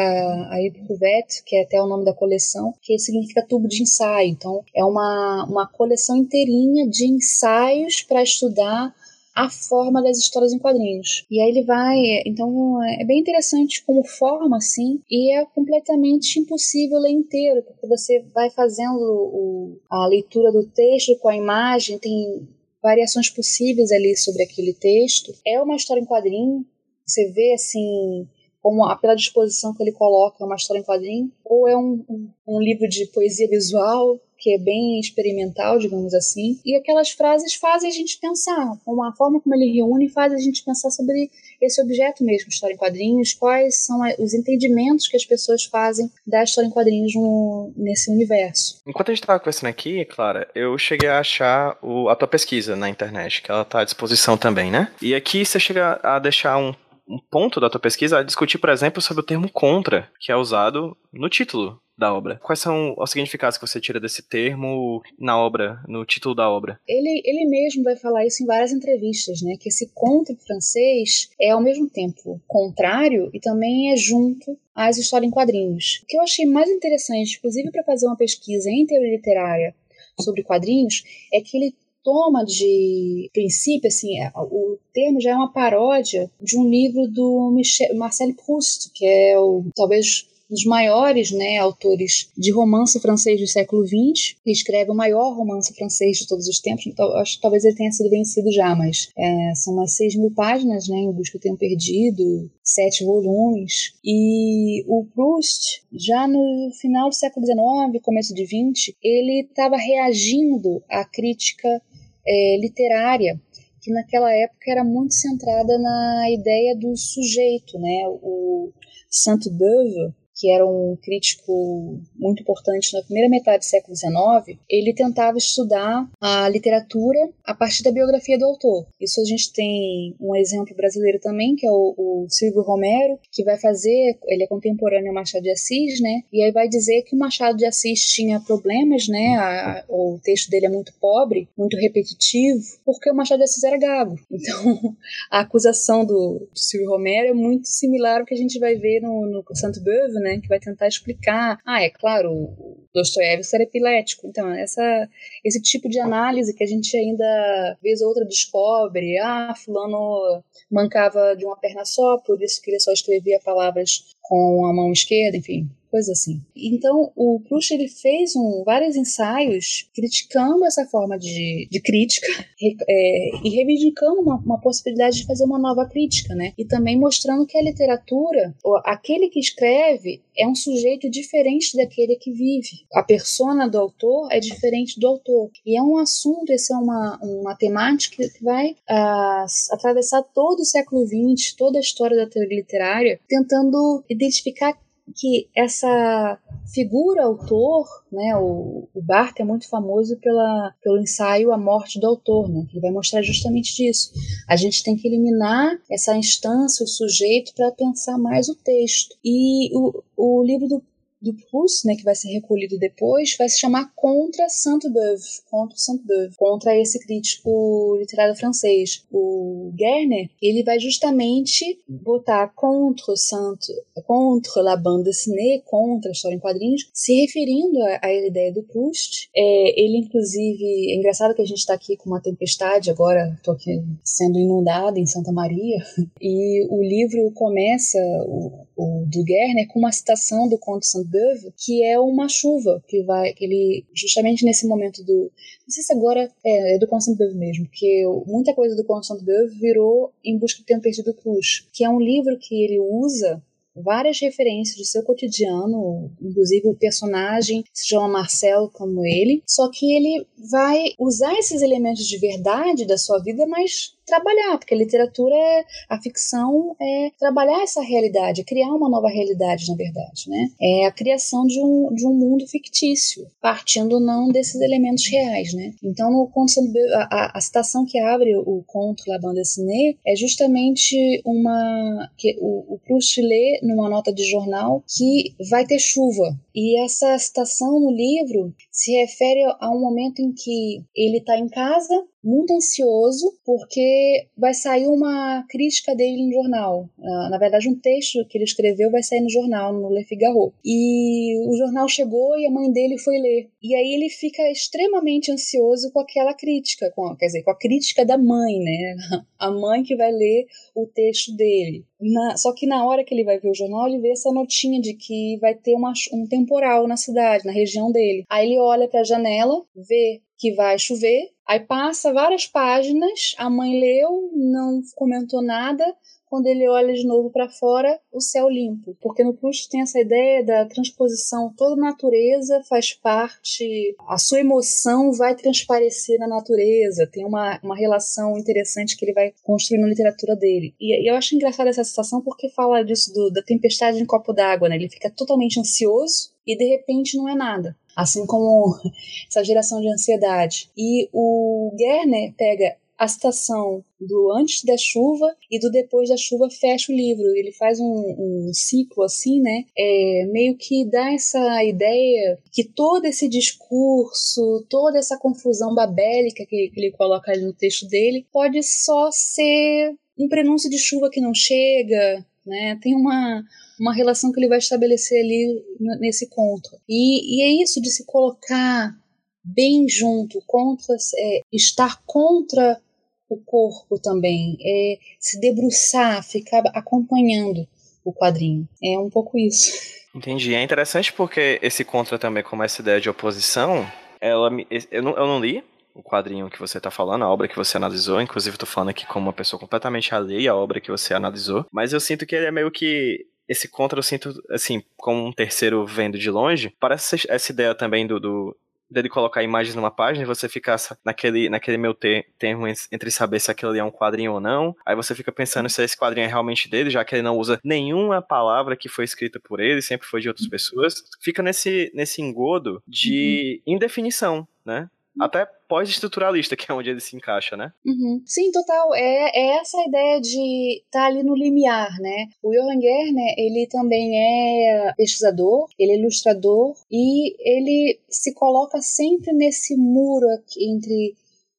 aí do Vet, que é até o nome da coleção, que significa tubo de ensaio. Então, é uma, uma coleção inteirinha de ensaios para estudar a forma das histórias em quadrinhos. E aí ele vai, então é bem interessante como forma assim, e é completamente impossível ler inteiro, porque você vai fazendo o, a leitura do texto com a imagem, tem variações possíveis ali sobre aquele texto. É uma história em quadrinho, você vê assim como pela disposição que ele coloca uma história em quadrinho, ou é um, um, um livro de poesia visual que é bem experimental, digamos assim. E aquelas frases fazem a gente pensar, uma forma como ele reúne faz a gente pensar sobre esse objeto mesmo, história em quadrinhos, quais são os entendimentos que as pessoas fazem da história em quadrinhos no, nesse universo. Enquanto a gente estava conversando aqui, Clara, eu cheguei a achar o, a tua pesquisa na internet, que ela está à disposição também, né? E aqui você chega a deixar um um ponto da tua pesquisa a discutir, por exemplo, sobre o termo contra, que é usado no título da obra. Quais são os significados que você tira desse termo na obra, no título da obra? Ele, ele mesmo vai falar isso em várias entrevistas, né? Que esse contra em francês é ao mesmo tempo contrário e também é junto às histórias em quadrinhos. O que eu achei mais interessante, inclusive para fazer uma pesquisa em teoria literária sobre quadrinhos, é que ele toma de princípio, assim, é, o termo já é uma paródia de um livro do Michel, Marcel Proust, que é o talvez dos maiores né, autores de romance francês do século XX, que escreve o maior romance francês de todos os tempos. Então, acho que talvez ele tenha sido vencido já, mas é, são umas 6 mil páginas, né, em Busca do Tempo Perdido, sete volumes. E o Proust, já no final do século XIX, começo de XX, ele estava reagindo à crítica é, literária que naquela época era muito centrada na ideia do sujeito, né? O Sainte-Beuve, que era um crítico muito importante na primeira metade do século XIX, ele tentava estudar a literatura a partir da biografia do autor. Isso a gente tem um exemplo brasileiro também, que é o, o Silvio Romero, que vai fazer, ele é contemporâneo ao Machado de Assis, né? E aí vai dizer que o Machado de Assis tinha problemas, né? A, a, o texto dele é muito pobre, muito repetitivo, porque o Machado de Assis era gago. Então, a acusação do, do Silvio Romero é muito similar ao que a gente vai ver no, no Santo Beuve, né? Né, que vai tentar explicar. Ah, é claro, o Dostoiévski era epilético. Então, essa, esse tipo de análise que a gente ainda, vez ou outra, descobre. Ah, fulano mancava de uma perna só, por isso que ele só escrevia palavras com a mão esquerda, enfim coisa assim. Então, o Proust ele fez um, vários ensaios criticando essa forma de, de crítica é, e reivindicando uma, uma, possibilidade de fazer uma nova crítica, né? E também mostrando que a literatura, aquele que escreve, é um sujeito diferente daquele que vive. A persona do autor é diferente do autor. E é um assunto, essa é uma, uma temática que vai uh, atravessar todo o século XX, toda a história da teoria literária, tentando identificar que essa figura autor, né, o, o Barthes é muito famoso pela, pelo ensaio A Morte do Autor, né, que vai mostrar justamente disso. A gente tem que eliminar essa instância, o sujeito, para pensar mais o texto. E o, o livro do do Proust, né, que vai ser recolhido depois, vai se chamar Contra Sainte-Beuve, contra Sainte-Beuve, contra esse crítico literário francês. O Gerner, ele vai justamente botar contra Sainte, contra la bande dessinée, contra a história em quadrinhos, se referindo à, ideia do Proust. É, ele, inclusive, é engraçado que a gente está aqui com uma tempestade agora, estou aqui sendo inundada em Santa Maria, e o livro começa, o, o do Gerner, com uma citação do conto Beuve, que é uma chuva que vai, que ele justamente nesse momento do, não sei se agora é, é do Constant Beuve mesmo, porque muita coisa do Constant Beuve virou Em Busca do Tempo Perdido Cruz, que é um livro que ele usa várias referências do seu cotidiano, inclusive o personagem se chama Marcel como ele, só que ele vai usar esses elementos de verdade da sua vida, mas trabalhar, porque a literatura, é, a ficção é trabalhar essa realidade, é criar uma nova realidade, na verdade, né? É a criação de um, de um mundo fictício, partindo não desses elementos reais, né? Então, no conto a, a, a citação que abre o conto La Bande Dessinée é justamente uma que o, o Proust lê numa nota de jornal que vai ter chuva E essa citação no livro se refere a um momento em que ele está em casa, muito ansioso, porque vai sair uma crítica dele no jornal. Ah, na verdade, um texto que ele escreveu vai sair no jornal, no Le Figaro. E o jornal chegou e a mãe dele foi ler. E aí ele fica extremamente ansioso com aquela crítica, com, quer dizer, com a crítica da mãe, né? A mãe que vai ler o texto dele. Na, só que na hora que ele vai ver o jornal, ele vê essa notinha de que vai ter uma, um temporal na cidade, na região dele. Aí ele olha para a janela, vê que vai chover, aí passa várias páginas, a mãe leu, não comentou nada, quando ele olha de novo para fora, o céu limpo. Porque no Proust tem essa ideia da transposição, toda natureza faz parte, a sua emoção vai transparecer na natureza, tem uma, uma relação interessante que ele vai construir na literatura dele. E, e eu acho engraçada essa situação porque fala disso do, da tempestade em copo d'água, né? Ele fica totalmente ansioso e de repente não é nada assim como essa geração de ansiedade. E o Gerner pega a citação do antes da chuva e do depois da chuva fecha o livro. Ele faz um, um ciclo assim, né? É, meio que dá essa ideia que todo esse discurso, toda essa confusão babélica que, que ele coloca ali no texto dele, pode só ser um prenúncio de chuva que não chega, né? Tem uma, uma relação que ele vai estabelecer ali nesse conto. E, e é isso de se colocar bem junto, contra, é, estar contra o corpo também, é se debruçar, ficar acompanhando o quadrinho. É um pouco isso. Entendi. É interessante porque esse contra também, como essa ideia de oposição, ela eu não, eu não li o quadrinho que você está falando, a obra que você analisou, inclusive estou falando aqui como uma pessoa completamente alheia à obra que você analisou, mas eu sinto que ele é meio que esse contra eu sinto, assim, como um terceiro vendo de longe, parece essa ideia também do, do dele colocar imagens numa página e você ficar naquele, naquele meu ter, termo entre saber se aquilo ali é um quadrinho ou não. Aí você fica pensando se esse quadrinho é realmente dele, já que ele não usa nenhuma palavra que foi escrita por ele, sempre foi de outras pessoas. Fica nesse, nesse engodo de uhum. indefinição, né? Até pós-estruturalista, que é onde ele se encaixa, né? Uhum. Sim, total. É, é essa ideia de estar tá ali no limiar, né? O Johan Gerner, ele também é pesquisador, ele é ilustrador e ele se coloca sempre nesse muro aqui entre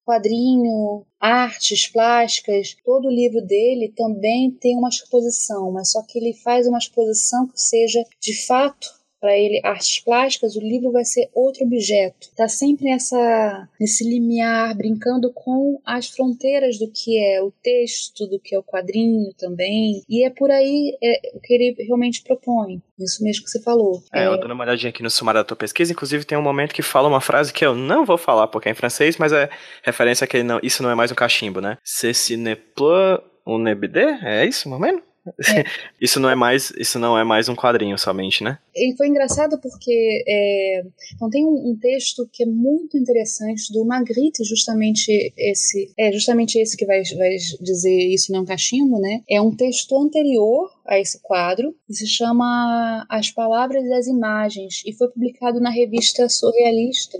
quadrinho, artes plásticas, todo o livro dele também tem uma exposição, mas só que ele faz uma exposição que seja de fato para ele artes plásticas, o livro vai ser outro objeto. Tá sempre nessa nesse limiar, brincando com as fronteiras do que é o texto, do que é o quadrinho também. E é por aí é, o que ele realmente propõe. Isso mesmo que você falou. É, é... eu dando uma olhadinha aqui no sumário da tua pesquisa, inclusive tem um momento que fala uma frase que eu não vou falar porque é em francês, mas é referência a que não, isso não é mais um cachimbo, né? Ceci ne plus un nebide? É isso, mais ou menos? É. isso não é mais isso não é mais um quadrinho somente, né? E foi engraçado porque é, então tem um, um, texto que é muito interessante do Magritte, justamente esse é justamente esse que vai, vai dizer isso não é um cachimbo, né? É um texto anterior a esse quadro que se chama As Palavras e as Imagens e foi publicado na revista Surrealista.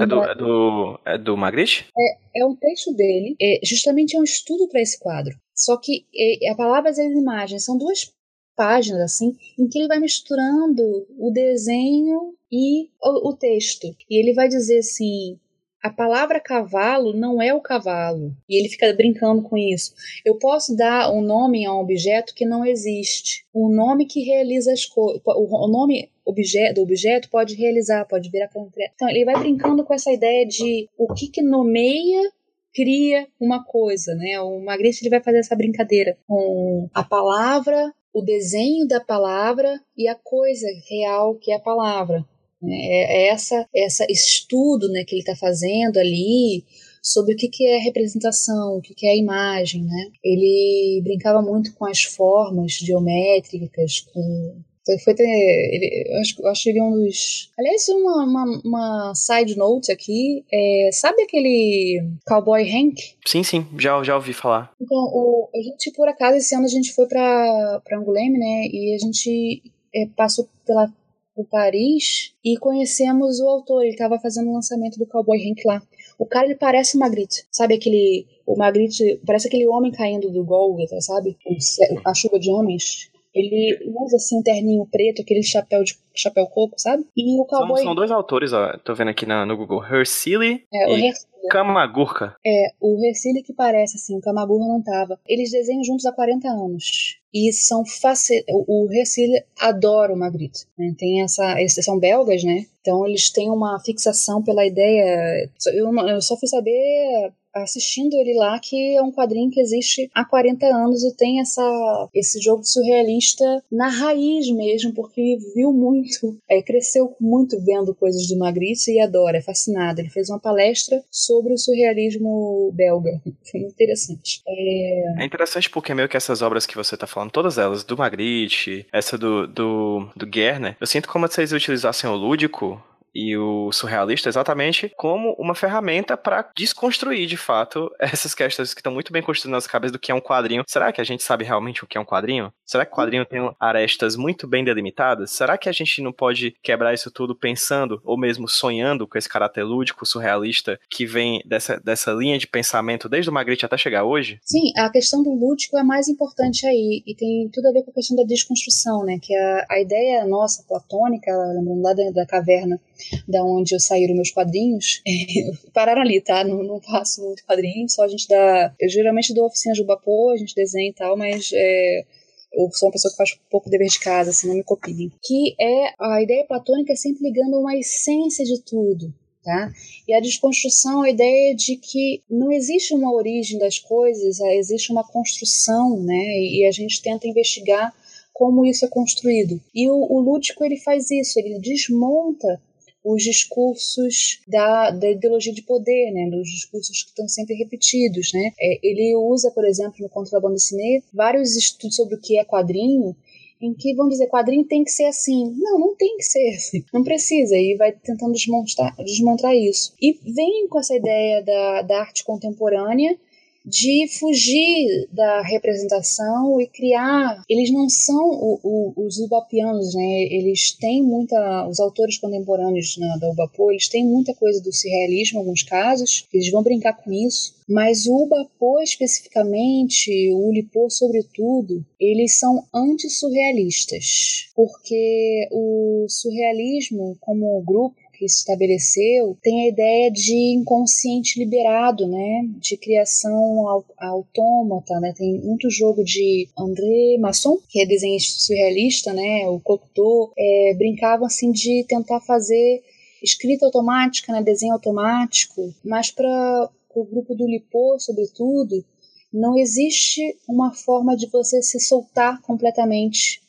É do, é do, é do Magritte? É, é um texto dele, é, justamente é um estudo para esse quadro. Só que a palavras e as imagens são duas páginas assim em que ele vai misturando o desenho e o, o texto. E ele vai dizer assim: a palavra cavalo não é o cavalo. E ele fica brincando com isso. Eu posso dar um nome a um objeto que não existe. Um nome que realiza as coisas. O nome objeto, do objeto pode realizar, pode virar concreto. Então ele vai brincando com essa ideia de o que, que nomeia cria uma coisa, né? O Magritte ele vai fazer essa brincadeira com a palavra, o desenho da palavra e a coisa real que é a palavra. Né? É, é essa essa estudo, né, que ele está fazendo ali sobre o que, que é representação, o que, que é imagem, né? Ele brincava muito com as formas geométricas, com foi, foi ter. Ele, eu acho, eu acho ele um dos. Aliás, uma, uma, uma side note aqui. É, sabe aquele Cowboy Hank? Sim, sim, já, já ouvi falar. Então, o, a gente, por acaso, esse ano a gente foi pra, pra Angoulême, né? E a gente é, passou pela por Paris e conhecemos o autor. Ele estava fazendo o lançamento do Cowboy Hank lá. O cara ele parece o Magritte, sabe aquele o Magritte parece aquele homem caindo do Golgotha, sabe? O, a chuva de homens Ele usa assim um terninho preto, aquele chapéu de chapéu coco, sabe? E o cowboy. São, são dois autores, ó. Tô vendo aqui na, no Google. Hercile é, e Kamagurka. É, o Hercile que parece assim, o Kamagurka não tava. Eles desenham juntos há 40 anos. E são facil... O Hercile adora o Magritte. Né? Tem essa. Eles são belgas, né? Então eles têm uma fixação pela ideia. Eu, eu só fui saber assistindo ele lá, que é um quadrinho que existe há 40 anos e tem essa, esse jogo surrealista na raiz mesmo, porque viu muito, é, cresceu muito vendo coisas do Magritte e adora, é fascinado. Ele fez uma palestra sobre o surrealismo belga. Foi interessante. É... é interessante porque meio que essas obras que você está falando, todas elas, do Magritte, essa do, do, do Gerner, eu sinto como se eles utilizassem o lúdico e o surrealista exatamente como uma ferramenta para desconstruir de fato essas questões que estão muito bem construídas nas cabeças do que é um quadrinho. Será que a gente sabe realmente o que é um quadrinho? Será que o quadrinho tem arestas muito bem delimitadas? Será que a gente não pode quebrar isso tudo pensando ou mesmo sonhando com esse caráter lúdico, surrealista que vem dessa, dessa linha de pensamento desde o Magritte até chegar hoje? Sim, a questão do lúdico é mais importante aí e tem tudo a ver com a questão da desconstrução, né? Que a, a ideia nossa platônica, lembrando lá da, da caverna, da onde eu saíram meus quadrinhos, pararam ali, tá? Não, não faço muito quadrinho, só a gente dá. Eu geralmente dou oficina de Ubapô, a gente desenha e tal, mas é, eu sou uma pessoa que faz pouco dever de casa, assim, não me copiem. Que é a ideia platônica é sempre ligando uma essência de tudo. Tá? E a desconstrução é a ideia de que não existe uma origem das coisas, é, existe uma construção, né? E a gente tenta investigar como isso é construído. E o, o lúdico ele faz isso, ele desmonta os discursos da, da ideologia de poder, né, dos discursos que estão sempre repetidos. Né? É, ele usa, por exemplo, no Contrabando Cine, vários estudos sobre o que é quadrinho, em que vão dizer quadrinho tem que ser assim. Não, não tem que ser assim. Não precisa. E vai tentando desmontar, desmontar isso. E vem com essa ideia da, da arte contemporânea de fugir da representação e criar. Eles não são o, o, os ubapianos, né? Eles têm muita. Os autores contemporâneos né, da Ubapô, eles têm muita coisa do surrealismo, em alguns casos, eles vão brincar com isso. Mas o Ubapô especificamente, o Ulipô sobretudo, eles são antissurrealistas, porque o surrealismo como grupo que se estabeleceu tem a ideia de inconsciente liberado, né, de criação autômata, né, tem muito jogo de André Masson, que é desenhista surrealista, né, o Cocteau, é, brincava assim de tentar fazer escrita automática, né, desenho automático, mas para o grupo do Lipô, sobretudo, não existe uma forma de você se soltar completamente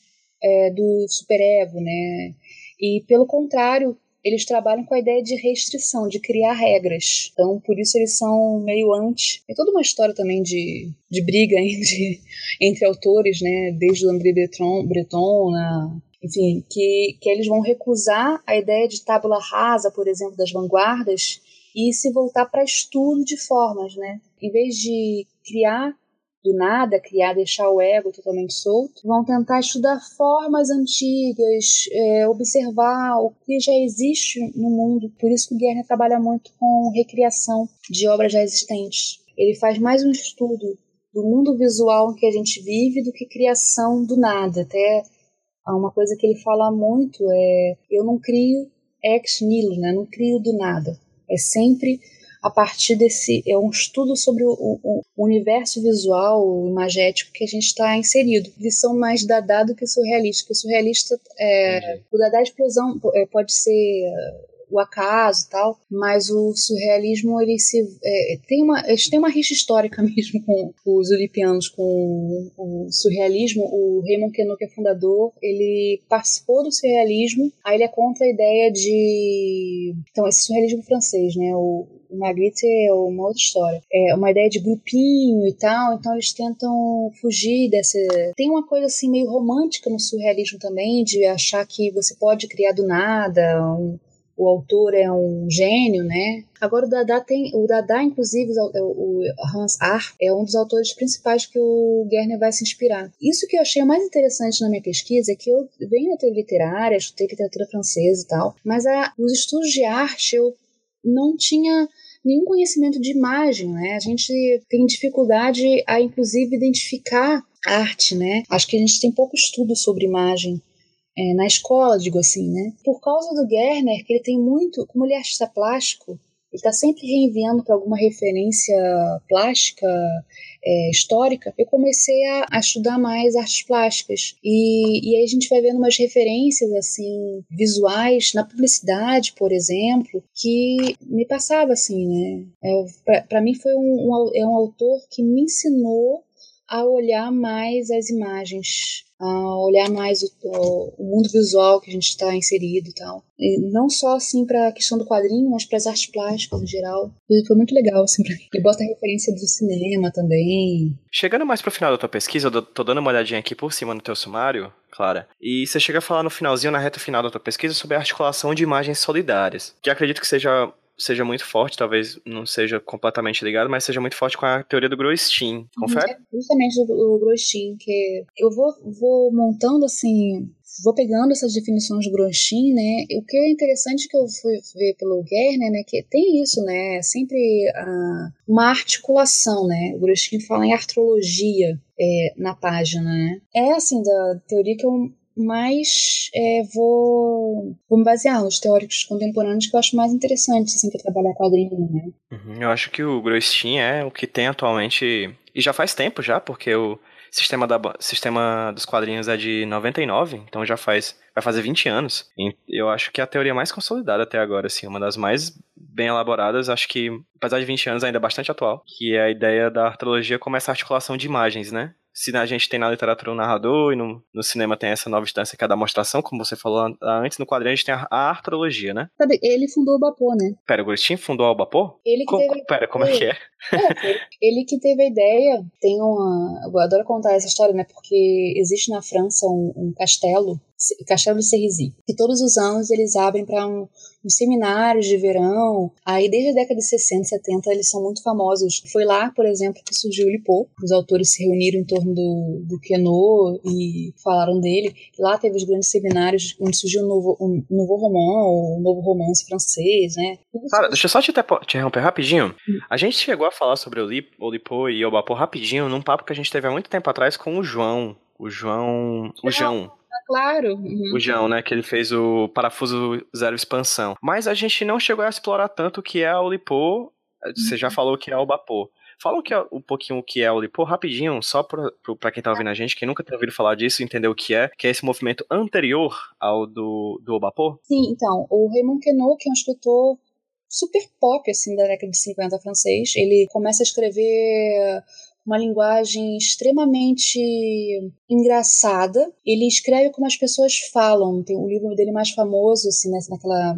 é, do superego, né? E pelo contrário, eles trabalham com a ideia de restrição, de criar regras. Então, por isso eles são meio anti. É toda uma história também de, de briga entre, entre autores, né? Desde o André Breton, Breton na, enfim, que, que eles vão recusar a ideia de tábula rasa, por exemplo, das vanguardas, e se voltar para estudo de formas, né? Em vez de criar do nada, criar, deixar o ego totalmente solto, vão tentar estudar formas antigas, é, observar o que já existe no mundo. Por isso que o Guerra trabalha muito com recriação de obras já existentes. Ele faz mais um estudo do mundo visual que a gente vive do que criação do nada. Até uma coisa que ele fala muito é: eu não crio ex nihilo, né? não crio do nada. É sempre a partir desse. É um estudo sobre o, o, o universo visual, o imagético que a gente está inserido. Visão mais Dada do que surrealista. Porque surrealista. É, o Dada é explosão é, pode ser o acaso tal, mas o surrealismo ele se é, tem uma eles têm uma rixa histórica mesmo com os olipianos, com o surrealismo. O Raymond Queneau, que é fundador, ele participou do surrealismo. Aí ele é contra a ideia de então esse surrealismo francês, né? O, o Magritte é uma outra história. É uma ideia de grupinho e tal, então eles tentam fugir dessa. Tem uma coisa assim meio romântica no surrealismo também, de achar que você pode criar do nada, um, o autor é um gênio, né? Agora o Dada tem, o Dada inclusive o Hans Arp é um dos autores principais que o Gerner vai se inspirar. Isso que eu achei mais interessante na minha pesquisa é que eu venho da teoria literária, estudei literatura francesa e tal, mas a, os estudos de arte eu não tinha nenhum conhecimento de imagem, né? A gente tem dificuldade a, inclusive, identificar arte, né? Acho que a gente tem pouco estudo sobre imagem é, na escola, digo assim, né? Por causa do Gerner, que ele tem muito, como ele é artista plástico, ele está sempre reenviando para alguma referência plástica é, histórica, eu comecei a, a, estudar mais artes plásticas. E, e aí a gente vai vendo umas referências assim visuais na publicidade, por exemplo, que me passava assim, né? É, para mim foi um, um, é um autor que me ensinou a olhar mais as imagens a olhar mais o, o, mundo visual que a gente está inserido e tal. E não só assim para a questão do quadrinho, mas para as artes plásticas em geral. E foi muito legal assim para mim. Ele bota referência do cinema também. Chegando mais pro final da tua pesquisa, eu tô dando uma olhadinha aqui por cima no teu sumário, Clara. E você chega a falar no finalzinho, na reta final da tua pesquisa, sobre a articulação de imagens solidárias, que acredito que seja seja muito forte, talvez não seja completamente ligado, mas seja muito forte com a teoria do Groistin. Confere? Justamente o, o que eu vou, vou montando assim, vou pegando essas definições de Groistin, né? O que é interessante que eu fui ver pelo Gerner, né, que tem isso, né, é sempre uma articulação, né? O Groistin fala em artrologia é, na página, né? É assim da teoria que eu mas é, vou, vou me basear nos teóricos contemporâneos que eu acho mais interessantes assim, para trabalhar quadrinho. Né? Uhum, eu acho que o Groistin é o que tem atualmente, e já faz tempo já, porque o sistema, da, sistema dos quadrinhos é de 99, então já faz vai fazer 20 anos. E eu acho que é a teoria mais consolidada até agora, assim, uma das mais bem elaboradas, acho que, apesar de 20 anos, ainda é bastante atual, que é a ideia da artrologia como essa articulação de imagens, né? Se a gente tem na literatura o narrador e no, no cinema tem essa nova instância que é a da mostração, como você falou antes, no quadrinho a gente tem a, a artrologia, né? Sabe, ele fundou o Bapô, né? Pera, o Gristin fundou o Bapô? Ele que teve... Pera, como é que é? é? Ele que teve a ideia, tem uma... Eu adoro contar essa história, né? Porque existe na França um, um castelo, Castelo de Cerisy, que todos os anos eles abrem para um nos seminários de verão. Aí, desde a década de 60, 70, eles são muito famosos. Foi lá, por exemplo, que surgiu o Lipô. Os autores se reuniram em torno do, do Queneau e falaram dele. Lá teve os grandes seminários onde surgiu um novo, um novo romance, um novo romance francês, né? Cara, deixa eu só te, te interromper rapidinho. A gente chegou a falar sobre o, Lip, o Lipô e o Bapô rapidinho num papo que a gente teve há muito tempo atrás com o João. O João. O João claro. Uhum. O João, né? Que ele fez o Parafuso Zero Expansão. Mas a gente não chegou a explorar tanto o que é a Olipô. Você já uhum. falou que é o Bapô. Fala um, que é, um pouquinho o que é o Olipô, rapidinho, só pra, pra quem tá ouvindo a gente, quem nunca tem ouvido falar disso, entender o que é, que é esse movimento anterior ao do, do Obapô? Sim, então, o Raymond Queneau, que é um escritor super pop, assim, da década de 50 francês, ele começa a escrever uma linguagem extremamente engraçada. Ele escreve como as pessoas falam. Tem o livro dele mais famoso, assim, naquela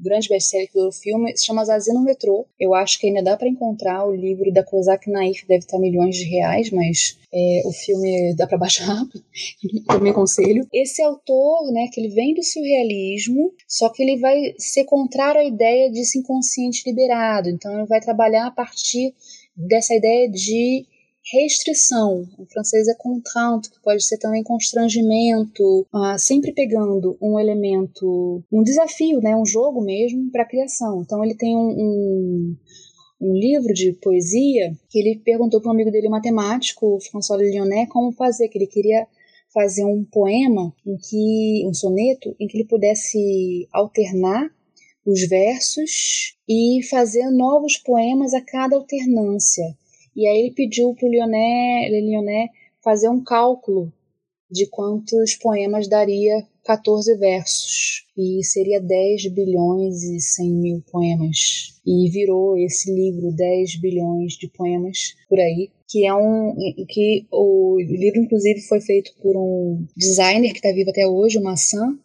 grande best-seller que o filme, se chama Zazie no Metrô. Eu acho que ainda dá para encontrar o livro da Kozak Naif, deve estar milhões de reais, mas é, o filme dá para baixar rápido, também aconselho. Esse autor, né, que ele vem do surrealismo, só que ele vai ser contrário à ideia de inconsciente liberado, então ele vai trabalhar a partir dessa ideia de restrição. O francês é contrainte, que pode ser também constrangimento, uh, sempre pegando um elemento, um desafio, né, um jogo mesmo para a criação. Então ele tem um, um, um, livro de poesia que ele perguntou para um amigo dele matemático, François Lyonnais, como fazer, que ele queria fazer um poema em que um soneto em que ele pudesse alternar os versos e fazer novos poemas a cada alternância. E aí ele pediu para o Lyonnais fazer um cálculo de quantos poemas daria 14 versos. E seria 10 bilhões e 100 mil poemas. E virou esse livro 10 bilhões de poemas por aí, que é um que o livro inclusive foi feito por um designer que está vivo até hoje, o Massan.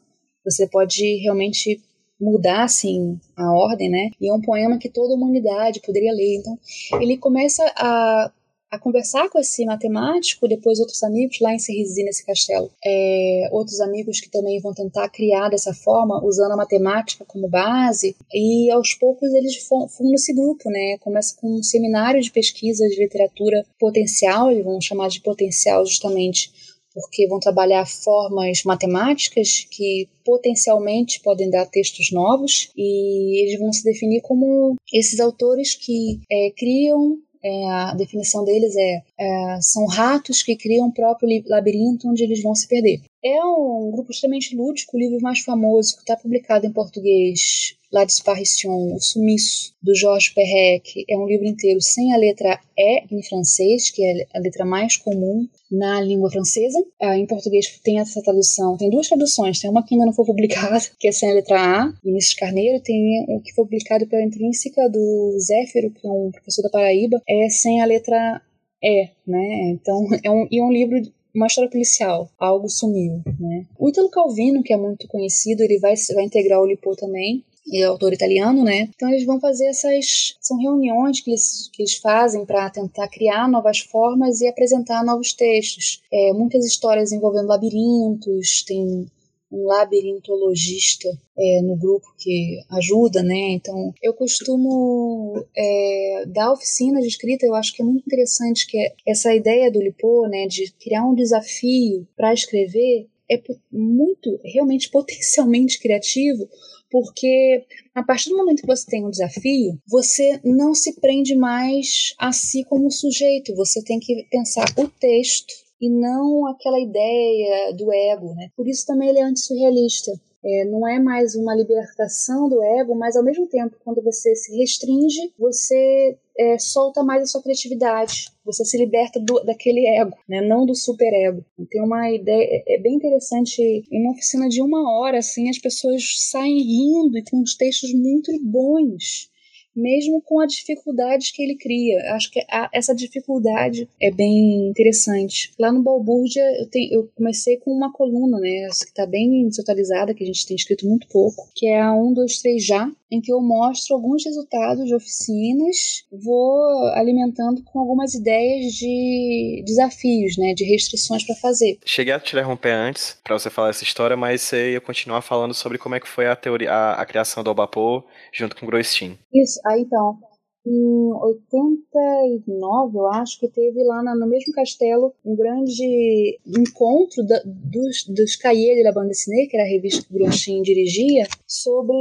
Você pode realmente mudar assim a ordem, né? E é um poema que toda a humanidade poderia ler. Então, ele começa a, a conversar com esse matemático, depois outros amigos lá em Serrizi, nesse castelo. É, outros amigos que também vão tentar criar dessa forma, usando a matemática como base. E aos poucos eles fundam esse grupo, né? Começa com um seminário de pesquisa de literatura potencial, eles vão chamar de potencial justamente porque vão trabalhar formas matemáticas que potencialmente podem dar textos novos e eles vão se definir como esses autores que é, criam é, a definição deles é, é, são ratos que criam o próprio labirinto onde eles vão se perder. É um grupo extremamente lúdico, o livro mais famoso que está publicado em português, La Disparition, O Sumiço, do Georges Perec, é um livro inteiro sem a letra E em francês, que é a letra mais comum na língua francesa. Ah, em português tem essa tradução, tem duas traduções, tem uma que ainda não foi publicada, que é sem a letra A, Vinícius Carneiro, tem o que foi publicado pela Intrínseca do Zéfiro, que é um professor da Paraíba, é sem a letra E, né? Então, é um, e é um livro uma história policial, algo sumiu, né? O Italo Calvino, que é muito conhecido, ele vai, vai integrar o Lipo também, e é autor italiano, né? Então eles vão fazer essas são reuniões que eles, que eles fazem para tentar criar novas formas e apresentar novos textos. É, muitas histórias envolvendo labirintos, tem um labirintologista é, no grupo que ajuda, né? Então, eu costumo é, dar oficinas de escrita, eu acho que é muito interessante que essa ideia do Lipô, né, de criar um desafio para escrever é muito, realmente, potencialmente criativo, porque a partir do momento que você tem um desafio, você não se prende mais a si como sujeito, você tem que pensar o texto e não aquela ideia do ego, né? Por isso também ele é antissurrealista. É, não é mais uma libertação do ego, mas ao mesmo tempo, quando você se restringe, você é, solta mais a sua criatividade. Você se liberta do, daquele ego, né? não do superego. Tem uma ideia, é, é bem interessante, em uma oficina de uma hora, assim, as pessoas saem rindo e com os textos muito bons mesmo com as dificuldades que ele cria. Acho que a, essa dificuldade é bem interessante. Lá no Balbúrdia, eu, tenho, eu comecei com uma coluna, né, que está bem desatualizada, que a gente tem escrito muito pouco, que é a 1, 2, 3 já, em que eu mostro alguns resultados de oficinas, vou alimentando com algumas ideias de desafios, né, de restrições para fazer. Cheguei a te interromper antes para você falar essa história, mas você ia continuar falando sobre como é que foi a teoria, a, a criação do Obapô junto com o Groistin. Isso, aí então, em 89, eu acho que teve lá no mesmo castelo um grande encontro da, dos, dos Cahiers de la Bande Dessinée, que era a revista que o Bronchin dirigia, sobre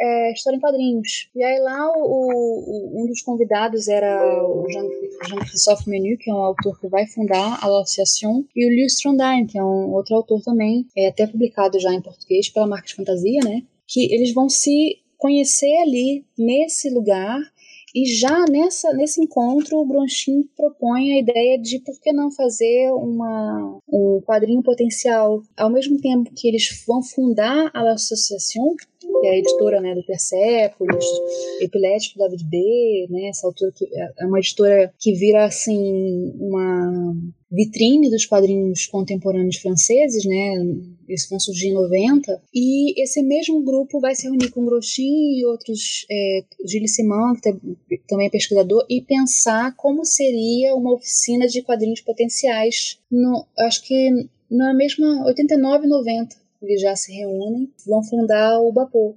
é, história em quadrinhos. E aí lá o, o, um dos convidados era o Jean-Christophe Menu, que é um autor que vai fundar a L'Association, e o Lewis Trondheim, que é um outro autor também, é até publicado já em português pela Marca de Fantasia, né? Que eles vão se conhecer ali nesse lugar e já nessa, nesse encontro, o Bronchin propõe a ideia de por que não fazer uma, um quadrinho potencial. Ao mesmo tempo que eles vão fundar a Associação, que é a editora né, do Persepolis, Epilético David B, né, essa autora que é uma editora que vira assim uma vitrine dos quadrinhos contemporâneos franceses, né? Eles vão surgir em 90. E esse mesmo grupo vai se reunir com Groshin e outros, é, Gilles Simon, que também é pesquisador, e pensar como seria uma oficina de quadrinhos potenciais. No, acho que na mesma 89 e 90 eles já se reúnem, vão fundar o Bapô.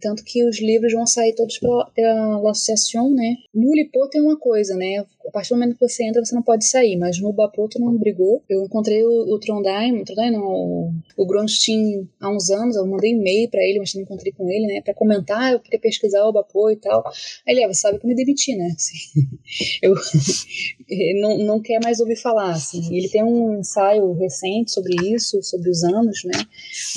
Tanto que os livros vão sair todos pela, associação, né? No Lipô tem uma coisa, né? A partir do momento que você entra, você não pode sair, mas no Bapô tu não brigou. Eu encontrei o, o Trondheim, o Trondheim não, o, o Gronstin há uns anos, eu mandei e-mail para ele, mas não encontrei com ele, né? Para comentar, eu queria pesquisar o Bapô e tal. Aí ele, ah, você sabe que eu me demiti, né? Assim, eu não, não quer mais ouvir falar, assim. Ele tem um ensaio recente sobre isso, sobre os anos, né?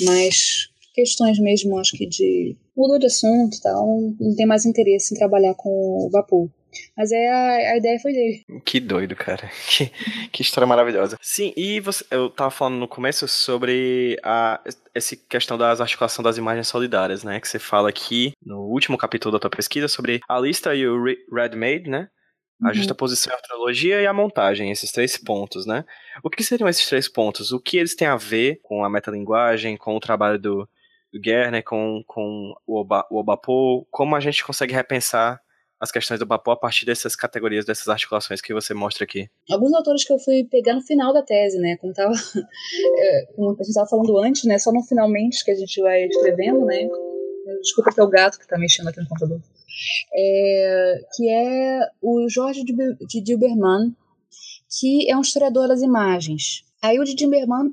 Mas questões mesmo, acho que de mudou de assunto tal, não tem mais interesse em trabalhar com o vapor. Mas é a, a, ideia foi dele. Que doido, cara. Que, que história maravilhosa. Sim, e você, eu tava falando no começo sobre a, essa questão das articulação das imagens solidárias, né? Que você fala aqui no último capítulo da tua pesquisa sobre a lista e o Red Made, né? A uhum. justaposição, a astrologia e a montagem, esses três pontos, né? O que seriam esses três pontos? O que eles têm a ver com a metalinguagem, com o trabalho do, do Gerner, com, com o, Oba, o Obapô, como a gente consegue repensar as questões do Obapô a partir dessas categorias, dessas articulações que você mostra aqui? Alguns autores que eu fui pegar no final da tese, né, como, tava, é, como a gente estava falando antes, né, só no finalmente que a gente vai escrevendo, né, desculpa que é o gato que está mexendo aqui no computador, é, que é o Jorge de Dilberman, que é um historiador das imagens. Aí o Didi Berman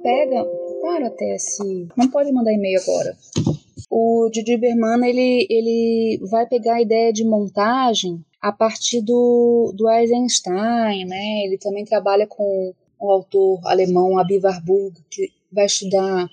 pega. Para, Tessie. Não pode mandar e-mail agora. O Didi Berman ele, ele vai pegar a ideia de montagem a partir do, do Eisenstein, né? Ele também trabalha com o autor alemão Abi Warburg, que vai estudar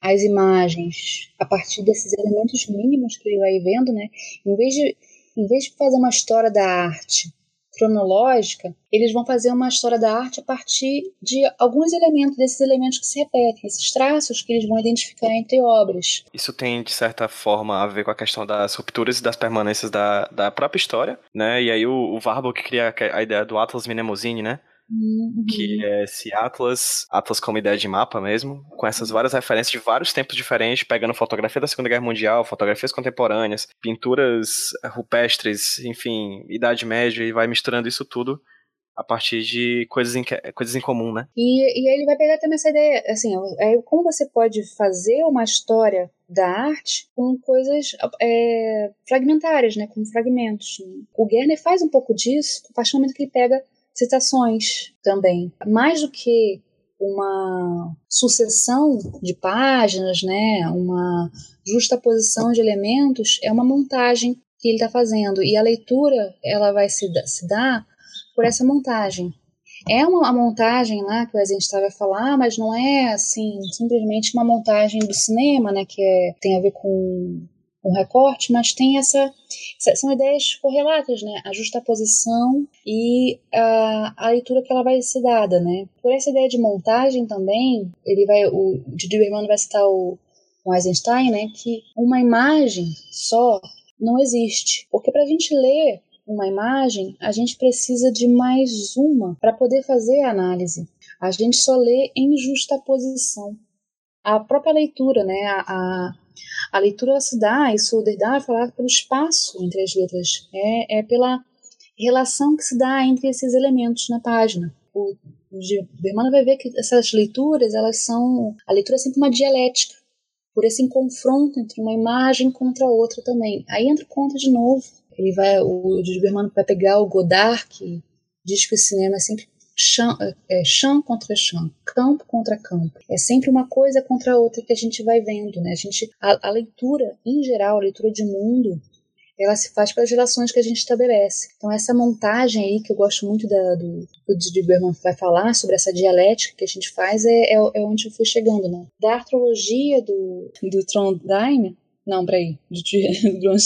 as imagens a partir desses elementos mínimos que ele vai vendo, né? Em vez de, em vez de fazer uma história da arte cronológica, eles vão fazer uma história da arte a partir de alguns elementos, desses elementos que se repetem, esses traços que eles vão identificar entre obras. Isso tem, de certa forma, a ver com a questão das rupturas e das permanências da, da própria história, né? E aí o, o Warburg cria a ideia do Atlas Mnemosyne, né? Uhum. Que é esse Atlas, Atlas como ideia de mapa mesmo, com essas várias referências de vários tempos diferentes, pegando fotografia da Segunda Guerra Mundial, fotografias contemporâneas, pinturas rupestres, enfim, Idade Média, e vai misturando isso tudo a partir de coisas em, coisas em comum, né? E, e ele vai pegar também essa ideia, assim, é, como você pode fazer uma história da arte com coisas é, fragmentárias, né, como fragmentos. Né? O Gerner faz um pouco disso a partir do momento que ele pega citações também. Mais do que uma sucessão de páginas, né, uma justaposição de elementos, é uma montagem que ele está fazendo. E a leitura ela vai se, se dar por essa montagem. É uma, montagem lá que a gente estava a falar, mas não é assim simplesmente uma montagem do cinema, né, que é, tem a ver com um recorte, mas tem essa são ideias correlatas, né? A justaposição e a, a leitura que ela vai ser dada, né? Por essa ideia de montagem também, ele vai o Didi Berman vai citar o, o Eisenstein, né? Que uma imagem só não existe, porque para a gente ler uma imagem, a gente precisa de mais uma para poder fazer a análise. A gente só lê em justaposição. A própria leitura, né? a, a a leitura se dá, isso dá é falado pelo espaço entre as letras, é, é pela relação que se dá entre esses elementos na página. O, o Berman vai ver que essas leituras, elas são. A leitura é sempre uma dialética, por esse confronto entre uma imagem contra outra também. Aí entra conta de novo. Ele vai, o Berman vai pegar o Godard, que diz que o cinema é sempre chão, é, chão contra chão, campo contra campo. É sempre uma coisa contra a outra que a gente vai vendo, né? A gente, a, a leitura, em geral, a leitura de mundo, ela se faz pelas relações que a gente estabelece. Então, essa montagem aí, que eu gosto muito da, do, Didi Berman vai falar, sobre essa dialética que a gente faz, é, é, é onde eu fui chegando, né? Da artrologia do, do Trondheim, não, peraí, do, do,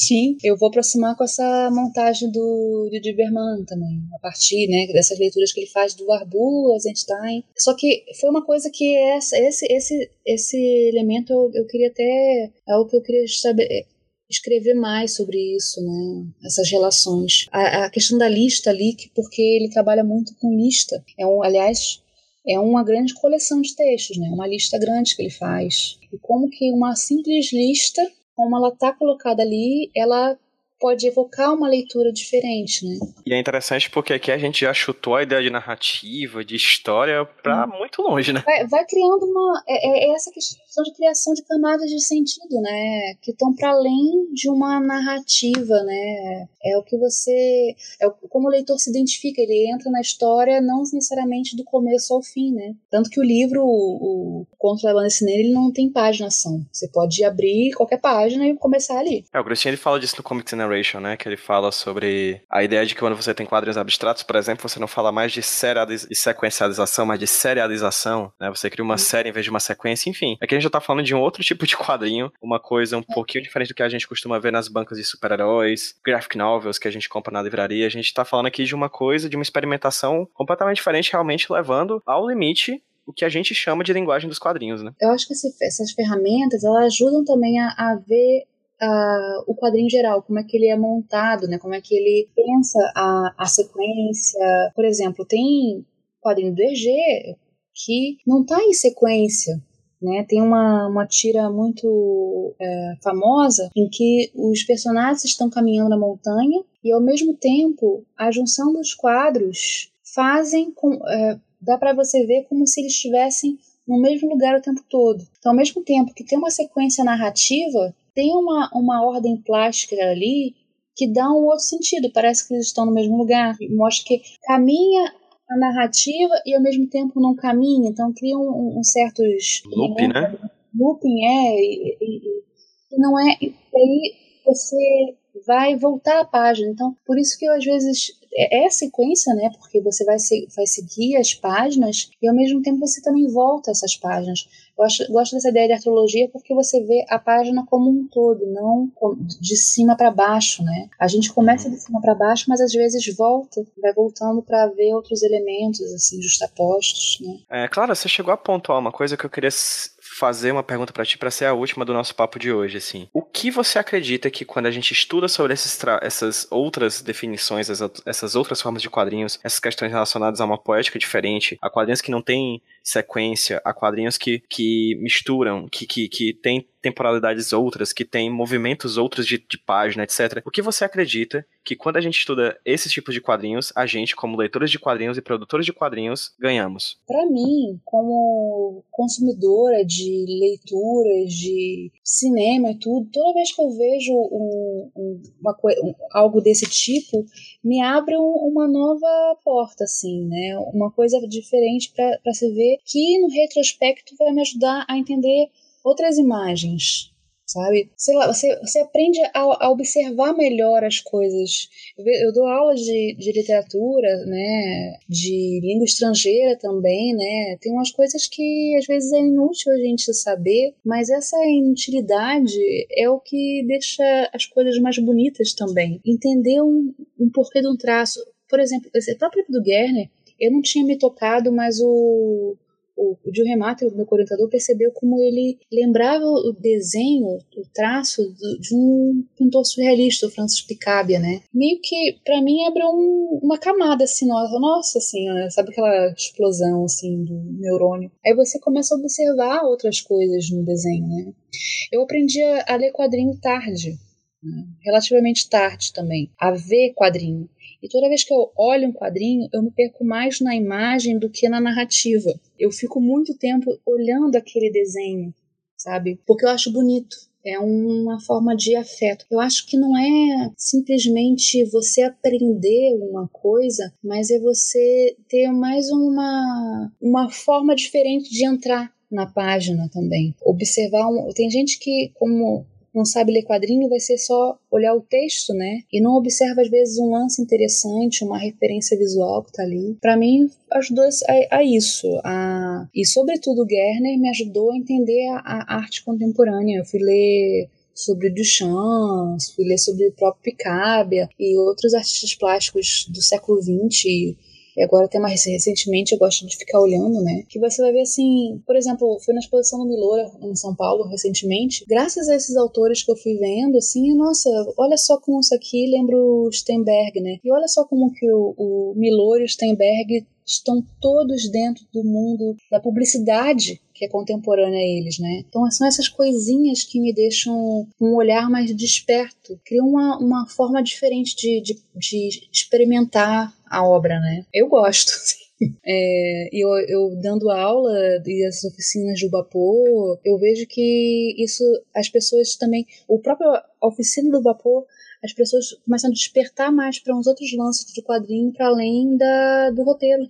Sim, eu vou aproximar com essa montagem do, do Diverman também, a partir né, dessas leituras que ele faz do Arbu, Eisenstein. Só que foi uma coisa que essa, esse, esse, esse elemento eu, eu queria até. É o que eu queria saber, escrever mais sobre isso, né? Essas relações. A, a, questão da lista ali, porque ele trabalha muito com lista. É um, aliás, é uma grande coleção de textos, né? Uma lista grande que ele faz. E como que uma simples lista como ela está colocada ali, ela pode evocar uma leitura diferente, né? E é interessante porque aqui a gente já chutou a ideia de narrativa, de história, para hum. muito longe, né? Vai, vai criando uma. É, é, essa questão de criação de camadas de sentido, né? Que estão para além de uma narrativa, né? É o que você. É o, como o leitor se identifica, ele entra na história não necessariamente do começo ao fim, né? Tanto que o livro, o, o Conto da Banda Cinema, ele não tem paginação. Você pode abrir qualquer página e começar ali. É, o Grostinho ele fala disso no Comic Narration, né? Que ele fala sobre a ideia de que quando você tem quadrinhos abstratos, por exemplo, você não fala mais de, de sequencialização, mas de serialização, né? Você cria uma uhum. série em vez de uma sequência, enfim. Aqui a gente já tá falando de um outro tipo de quadrinho, uma coisa um pouquinho diferente do que a gente costuma ver nas bancas de super-heróis, graphic novels que a gente compra na livraria. A gente tá falando aqui de uma coisa, de uma experimentação completamente diferente, realmente levando ao limite o que a gente chama de linguagem dos quadrinhos, né? Eu acho que esse, essas ferramentas elas ajudam também a, a ver uh, o quadrinho geral, como é que ele é montado, né? Como é que ele pensa a, a sequência. Por exemplo, tem quadrinho do EG que não está em sequência. Né? Tem uma, uma tira muito é, famosa em que os personagens estão caminhando na montanha e ao mesmo tempo a junção dos quadros fazem com, é, dá para você ver como se eles estivessem no mesmo lugar o tempo todo. Então, ao mesmo tempo que tem uma sequência narrativa, tem uma, uma ordem plástica ali que dá um outro sentido. Parece que eles estão no mesmo lugar. Mostra que caminha a narrativa e ao mesmo tempo não caminha, então cria um, um certos loop, né? Looping é e, e, e não é e aí você vai voltar à página. Então, por isso que eu às vezes é, é sequência, né? Porque você vai, se, vai seguir as páginas e ao mesmo tempo você também volta essas páginas. Eu acho, gosto dessa ideia de artrologia porque você vê a página como um todo, não de cima para baixo, né? A gente começa de cima para baixo, mas às vezes volta, vai voltando para ver outros elementos assim justapostos, né? É, claro, você chegou a pontuar uma coisa que eu queria fazer uma pergunta para ti para ser a última do nosso papo de hoje, assim. O que você acredita que quando a gente estuda sobre essas outras definições, essas outras formas de quadrinhos, essas questões relacionadas a uma poética diferente, a quadrinhos que não têm sequência, a quadrinhos que, que misturam, que, que, que tem temporalidades outras, que tem movimentos outros de, de página, etc. O que você acredita que quando a gente estuda esses tipos de quadrinhos, a gente, como leitores de quadrinhos e produtores de quadrinhos, ganhamos? Para mim, como consumidora de leituras, de cinema e tudo, toda vez que eu vejo um, um, uma, um, algo desse tipo, me abre uma nova porta, assim, né? Uma coisa diferente para se ver que no retrospecto vai me ajudar a entender outras imagens, sabe? Sei lá, você, você aprende a, a observar melhor as coisas. Eu, eu dou aula de, de literatura, né? De língua estrangeira também, né? Tem umas coisas que às vezes é inútil a gente saber, mas essa inutilidade é o que deixa as coisas mais bonitas também. Entender um, um porquê de um traço. Por exemplo, esse próprio do Gerner, eu não tinha me tocado, mas o o, Gil Remate, o meu orientador, percebeu como ele lembrava o desenho, o traço de um pintor surrealista, o Francis Picabia, né? Meio que, para mim, abriu um, uma camada assim, nossa, assim, sabe aquela explosão assim do neurônio? Aí você começa a observar outras coisas no desenho, né? Eu aprendi a ler quadrinho tarde, né? relativamente tarde também, a ver quadrinho. E toda vez que eu olho um quadrinho, eu me perco mais na imagem do que na narrativa. Eu fico muito tempo olhando aquele desenho, sabe? Porque eu acho bonito. É uma forma de afeto. Eu acho que não é simplesmente você aprender uma coisa, mas é você ter mais uma, uma forma diferente de entrar na página também. Observar. Um, tem gente que, como não sabe ler quadrinho, vai ser só olhar o texto, né? E não observa, às vezes, um lance interessante, uma referência visual que tá ali. Para mim, ajudou a, a, isso. A... E, sobretudo, Gerner me ajudou a entender a, a arte contemporânea. Eu fui ler sobre Duchamp, fui ler sobre o próprio Picabia e outros artistas plásticos do século XX e agora até mais recentemente eu gosto de ficar olhando, né? Que você vai ver assim, por exemplo, fui na exposição do Milora em São Paulo recentemente. Graças a esses autores que eu fui vendo, assim, nossa, olha só como isso aqui lembra o Steinberg, né? E olha só como que o, o Milor e o Steinberg estão todos dentro do mundo da publicidade que é contemporânea a eles, né? Então são essas coisinhas que me deixam um olhar mais desperto, criam uma, uma forma diferente de, de, de experimentar a obra, né? Eu gosto, É, eu, eu dando aula e as oficinas de Ubapô, eu vejo que isso, as pessoas também, o próprio oficina do Ubapô as pessoas começam a despertar mais para uns outros lances de quadrinho para além da, do roteiro.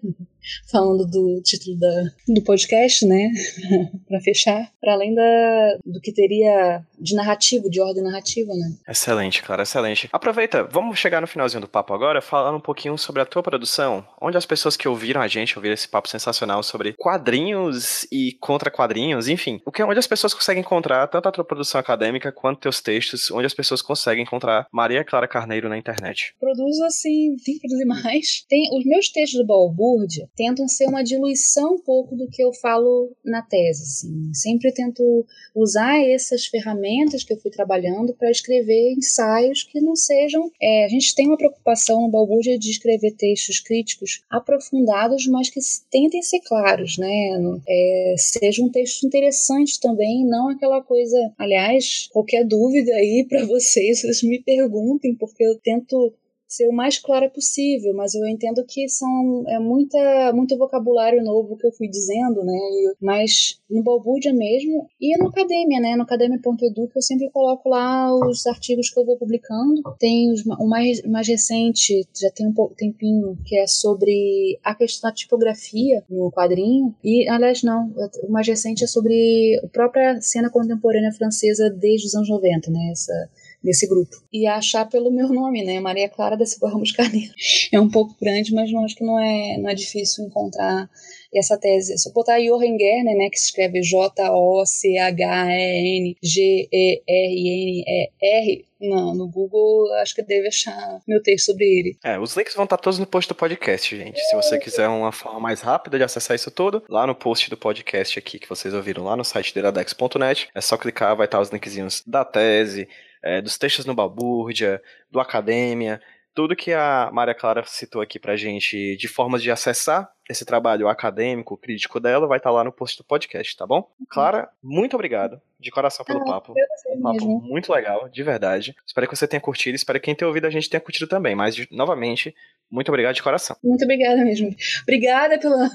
Falando do título da, do podcast, né? para fechar, para além da, do que teria de narrativo, de ordem narrativa, né? Excelente, cara, excelente. Aproveita, vamos chegar no finalzinho do papo agora, falando um pouquinho sobre a tua produção, onde as pessoas que ouviram a gente, ouviram esse papo sensacional sobre quadrinhos e contra quadrinhos, enfim, o que onde as pessoas conseguem encontrar tanto a tua produção acadêmica quanto teus textos, onde as pessoas conseguem encontrar Maria Clara Carneiro na internet. Produzo assim, tem que produzir mais. Tem os meus textos do Balbúrdia tentam ser uma diluição um pouco do que eu falo na tese, assim. Sempre tento usar essas ferramentas que eu fui trabalhando para escrever ensaios que não sejam. É, a gente tem uma preocupação no Balbúrdia de escrever textos críticos aprofundados, mas que tentem ser claros, né? É, sejam textos interessantes também, não aquela coisa. Aliás, qualquer dúvida aí para vocês, vocês me perguntem, porque eu tento ser o mais clara possível, mas eu entendo que são é muita, muito vocabulário novo que eu fui dizendo, né? Mas no Balbúrdia mesmo e no Academia, né? No academia.edu que eu sempre coloco lá os artigos que eu vou publicando. Tem os, o mais, mais recente, já tem um tempinho, que é sobre a questão da tipografia no quadrinho. E, aliás, não, o mais recente é sobre a própria cena contemporânea francesa desde os anos 90, né? Essa desse grupo. E achar pelo meu nome, né? Maria Clara da Silva Ramos Carneiro. É um pouco grande, mas não acho que não é, não é difícil encontrar essa tese. Se eu botar Johan Gerner, né, que se escreve J-O-C-H-E-N-G-E-R-N-E-R, não, no Google acho que deve achar meu texto sobre ele. É, os links vão estar todos no post do podcast, gente. Se você quiser uma forma mais rápida de acessar isso tudo, lá no post do podcast aqui que vocês ouviram lá no site deradex.net, é só clicar, vai estar os linkzinhos da tese, é, dos textos no Balbúrdia, do Academia, tudo que a Maria Clara citou aqui pra gente de formas de acessar esse trabalho acadêmico, crítico dela, vai estar lá no post do podcast, tá bom? Uhum. Clara, muito obrigado de coração pelo ah, papo. Um papo mesmo. muito legal, de verdade. Espero que você tenha curtido, espero que quem tenha ouvido a gente tenha curtido também. Mas, novamente, muito obrigado de coração. Muito obrigada mesmo. Obrigada pela,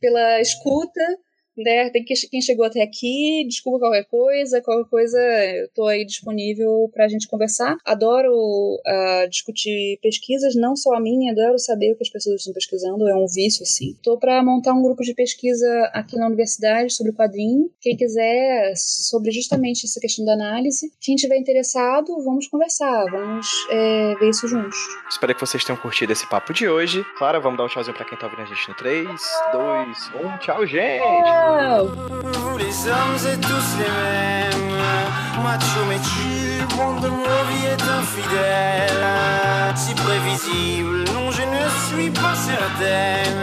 pela escuta né, tem que, quem chegou até aqui, desculpa qualquer coisa, qualquer coisa eu tô aí disponível pra gente conversar. Adoro uh, discutir pesquisas, não só a minha, adoro saber o que as pessoas estão pesquisando, é um vício, assim. Tô pra montar um grupo de pesquisa aqui na universidade sobre quadrinho. Quem quiser, sobre justamente essa questão da análise. Quem tiver interessado, vamos conversar, vamos é, ver isso juntos. Espero que vocês tenham curtido esse papo de hoje. Clara, vamos dar um tchauzinho pra quem tá ouvindo a gente no 3, 2, 1. Tchau, gente! Vous les hommes êtes tous les mêmes. Macho mais chill, monde de vie est infidèle. Si prévisible, non je ne suis pas certaine.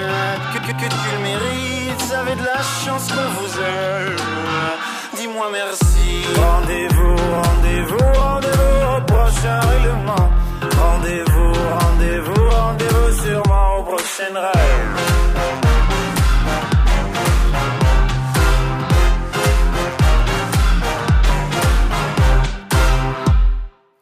Que, que, que tu le mérites, avez de la chance qu'on vous aime. Dis-moi merci. Rendez-vous, rendez-vous, rendez-vous au prochain règlement. Rendez-vous, rendez-vous, rendez-vous sûrement au prochain rêve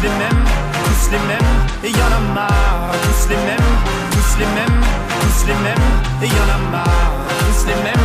Müslümüm, Müslümüm, yanıma Müslümüm, Müslümüm, Müslümüm, yanıma Müslümüm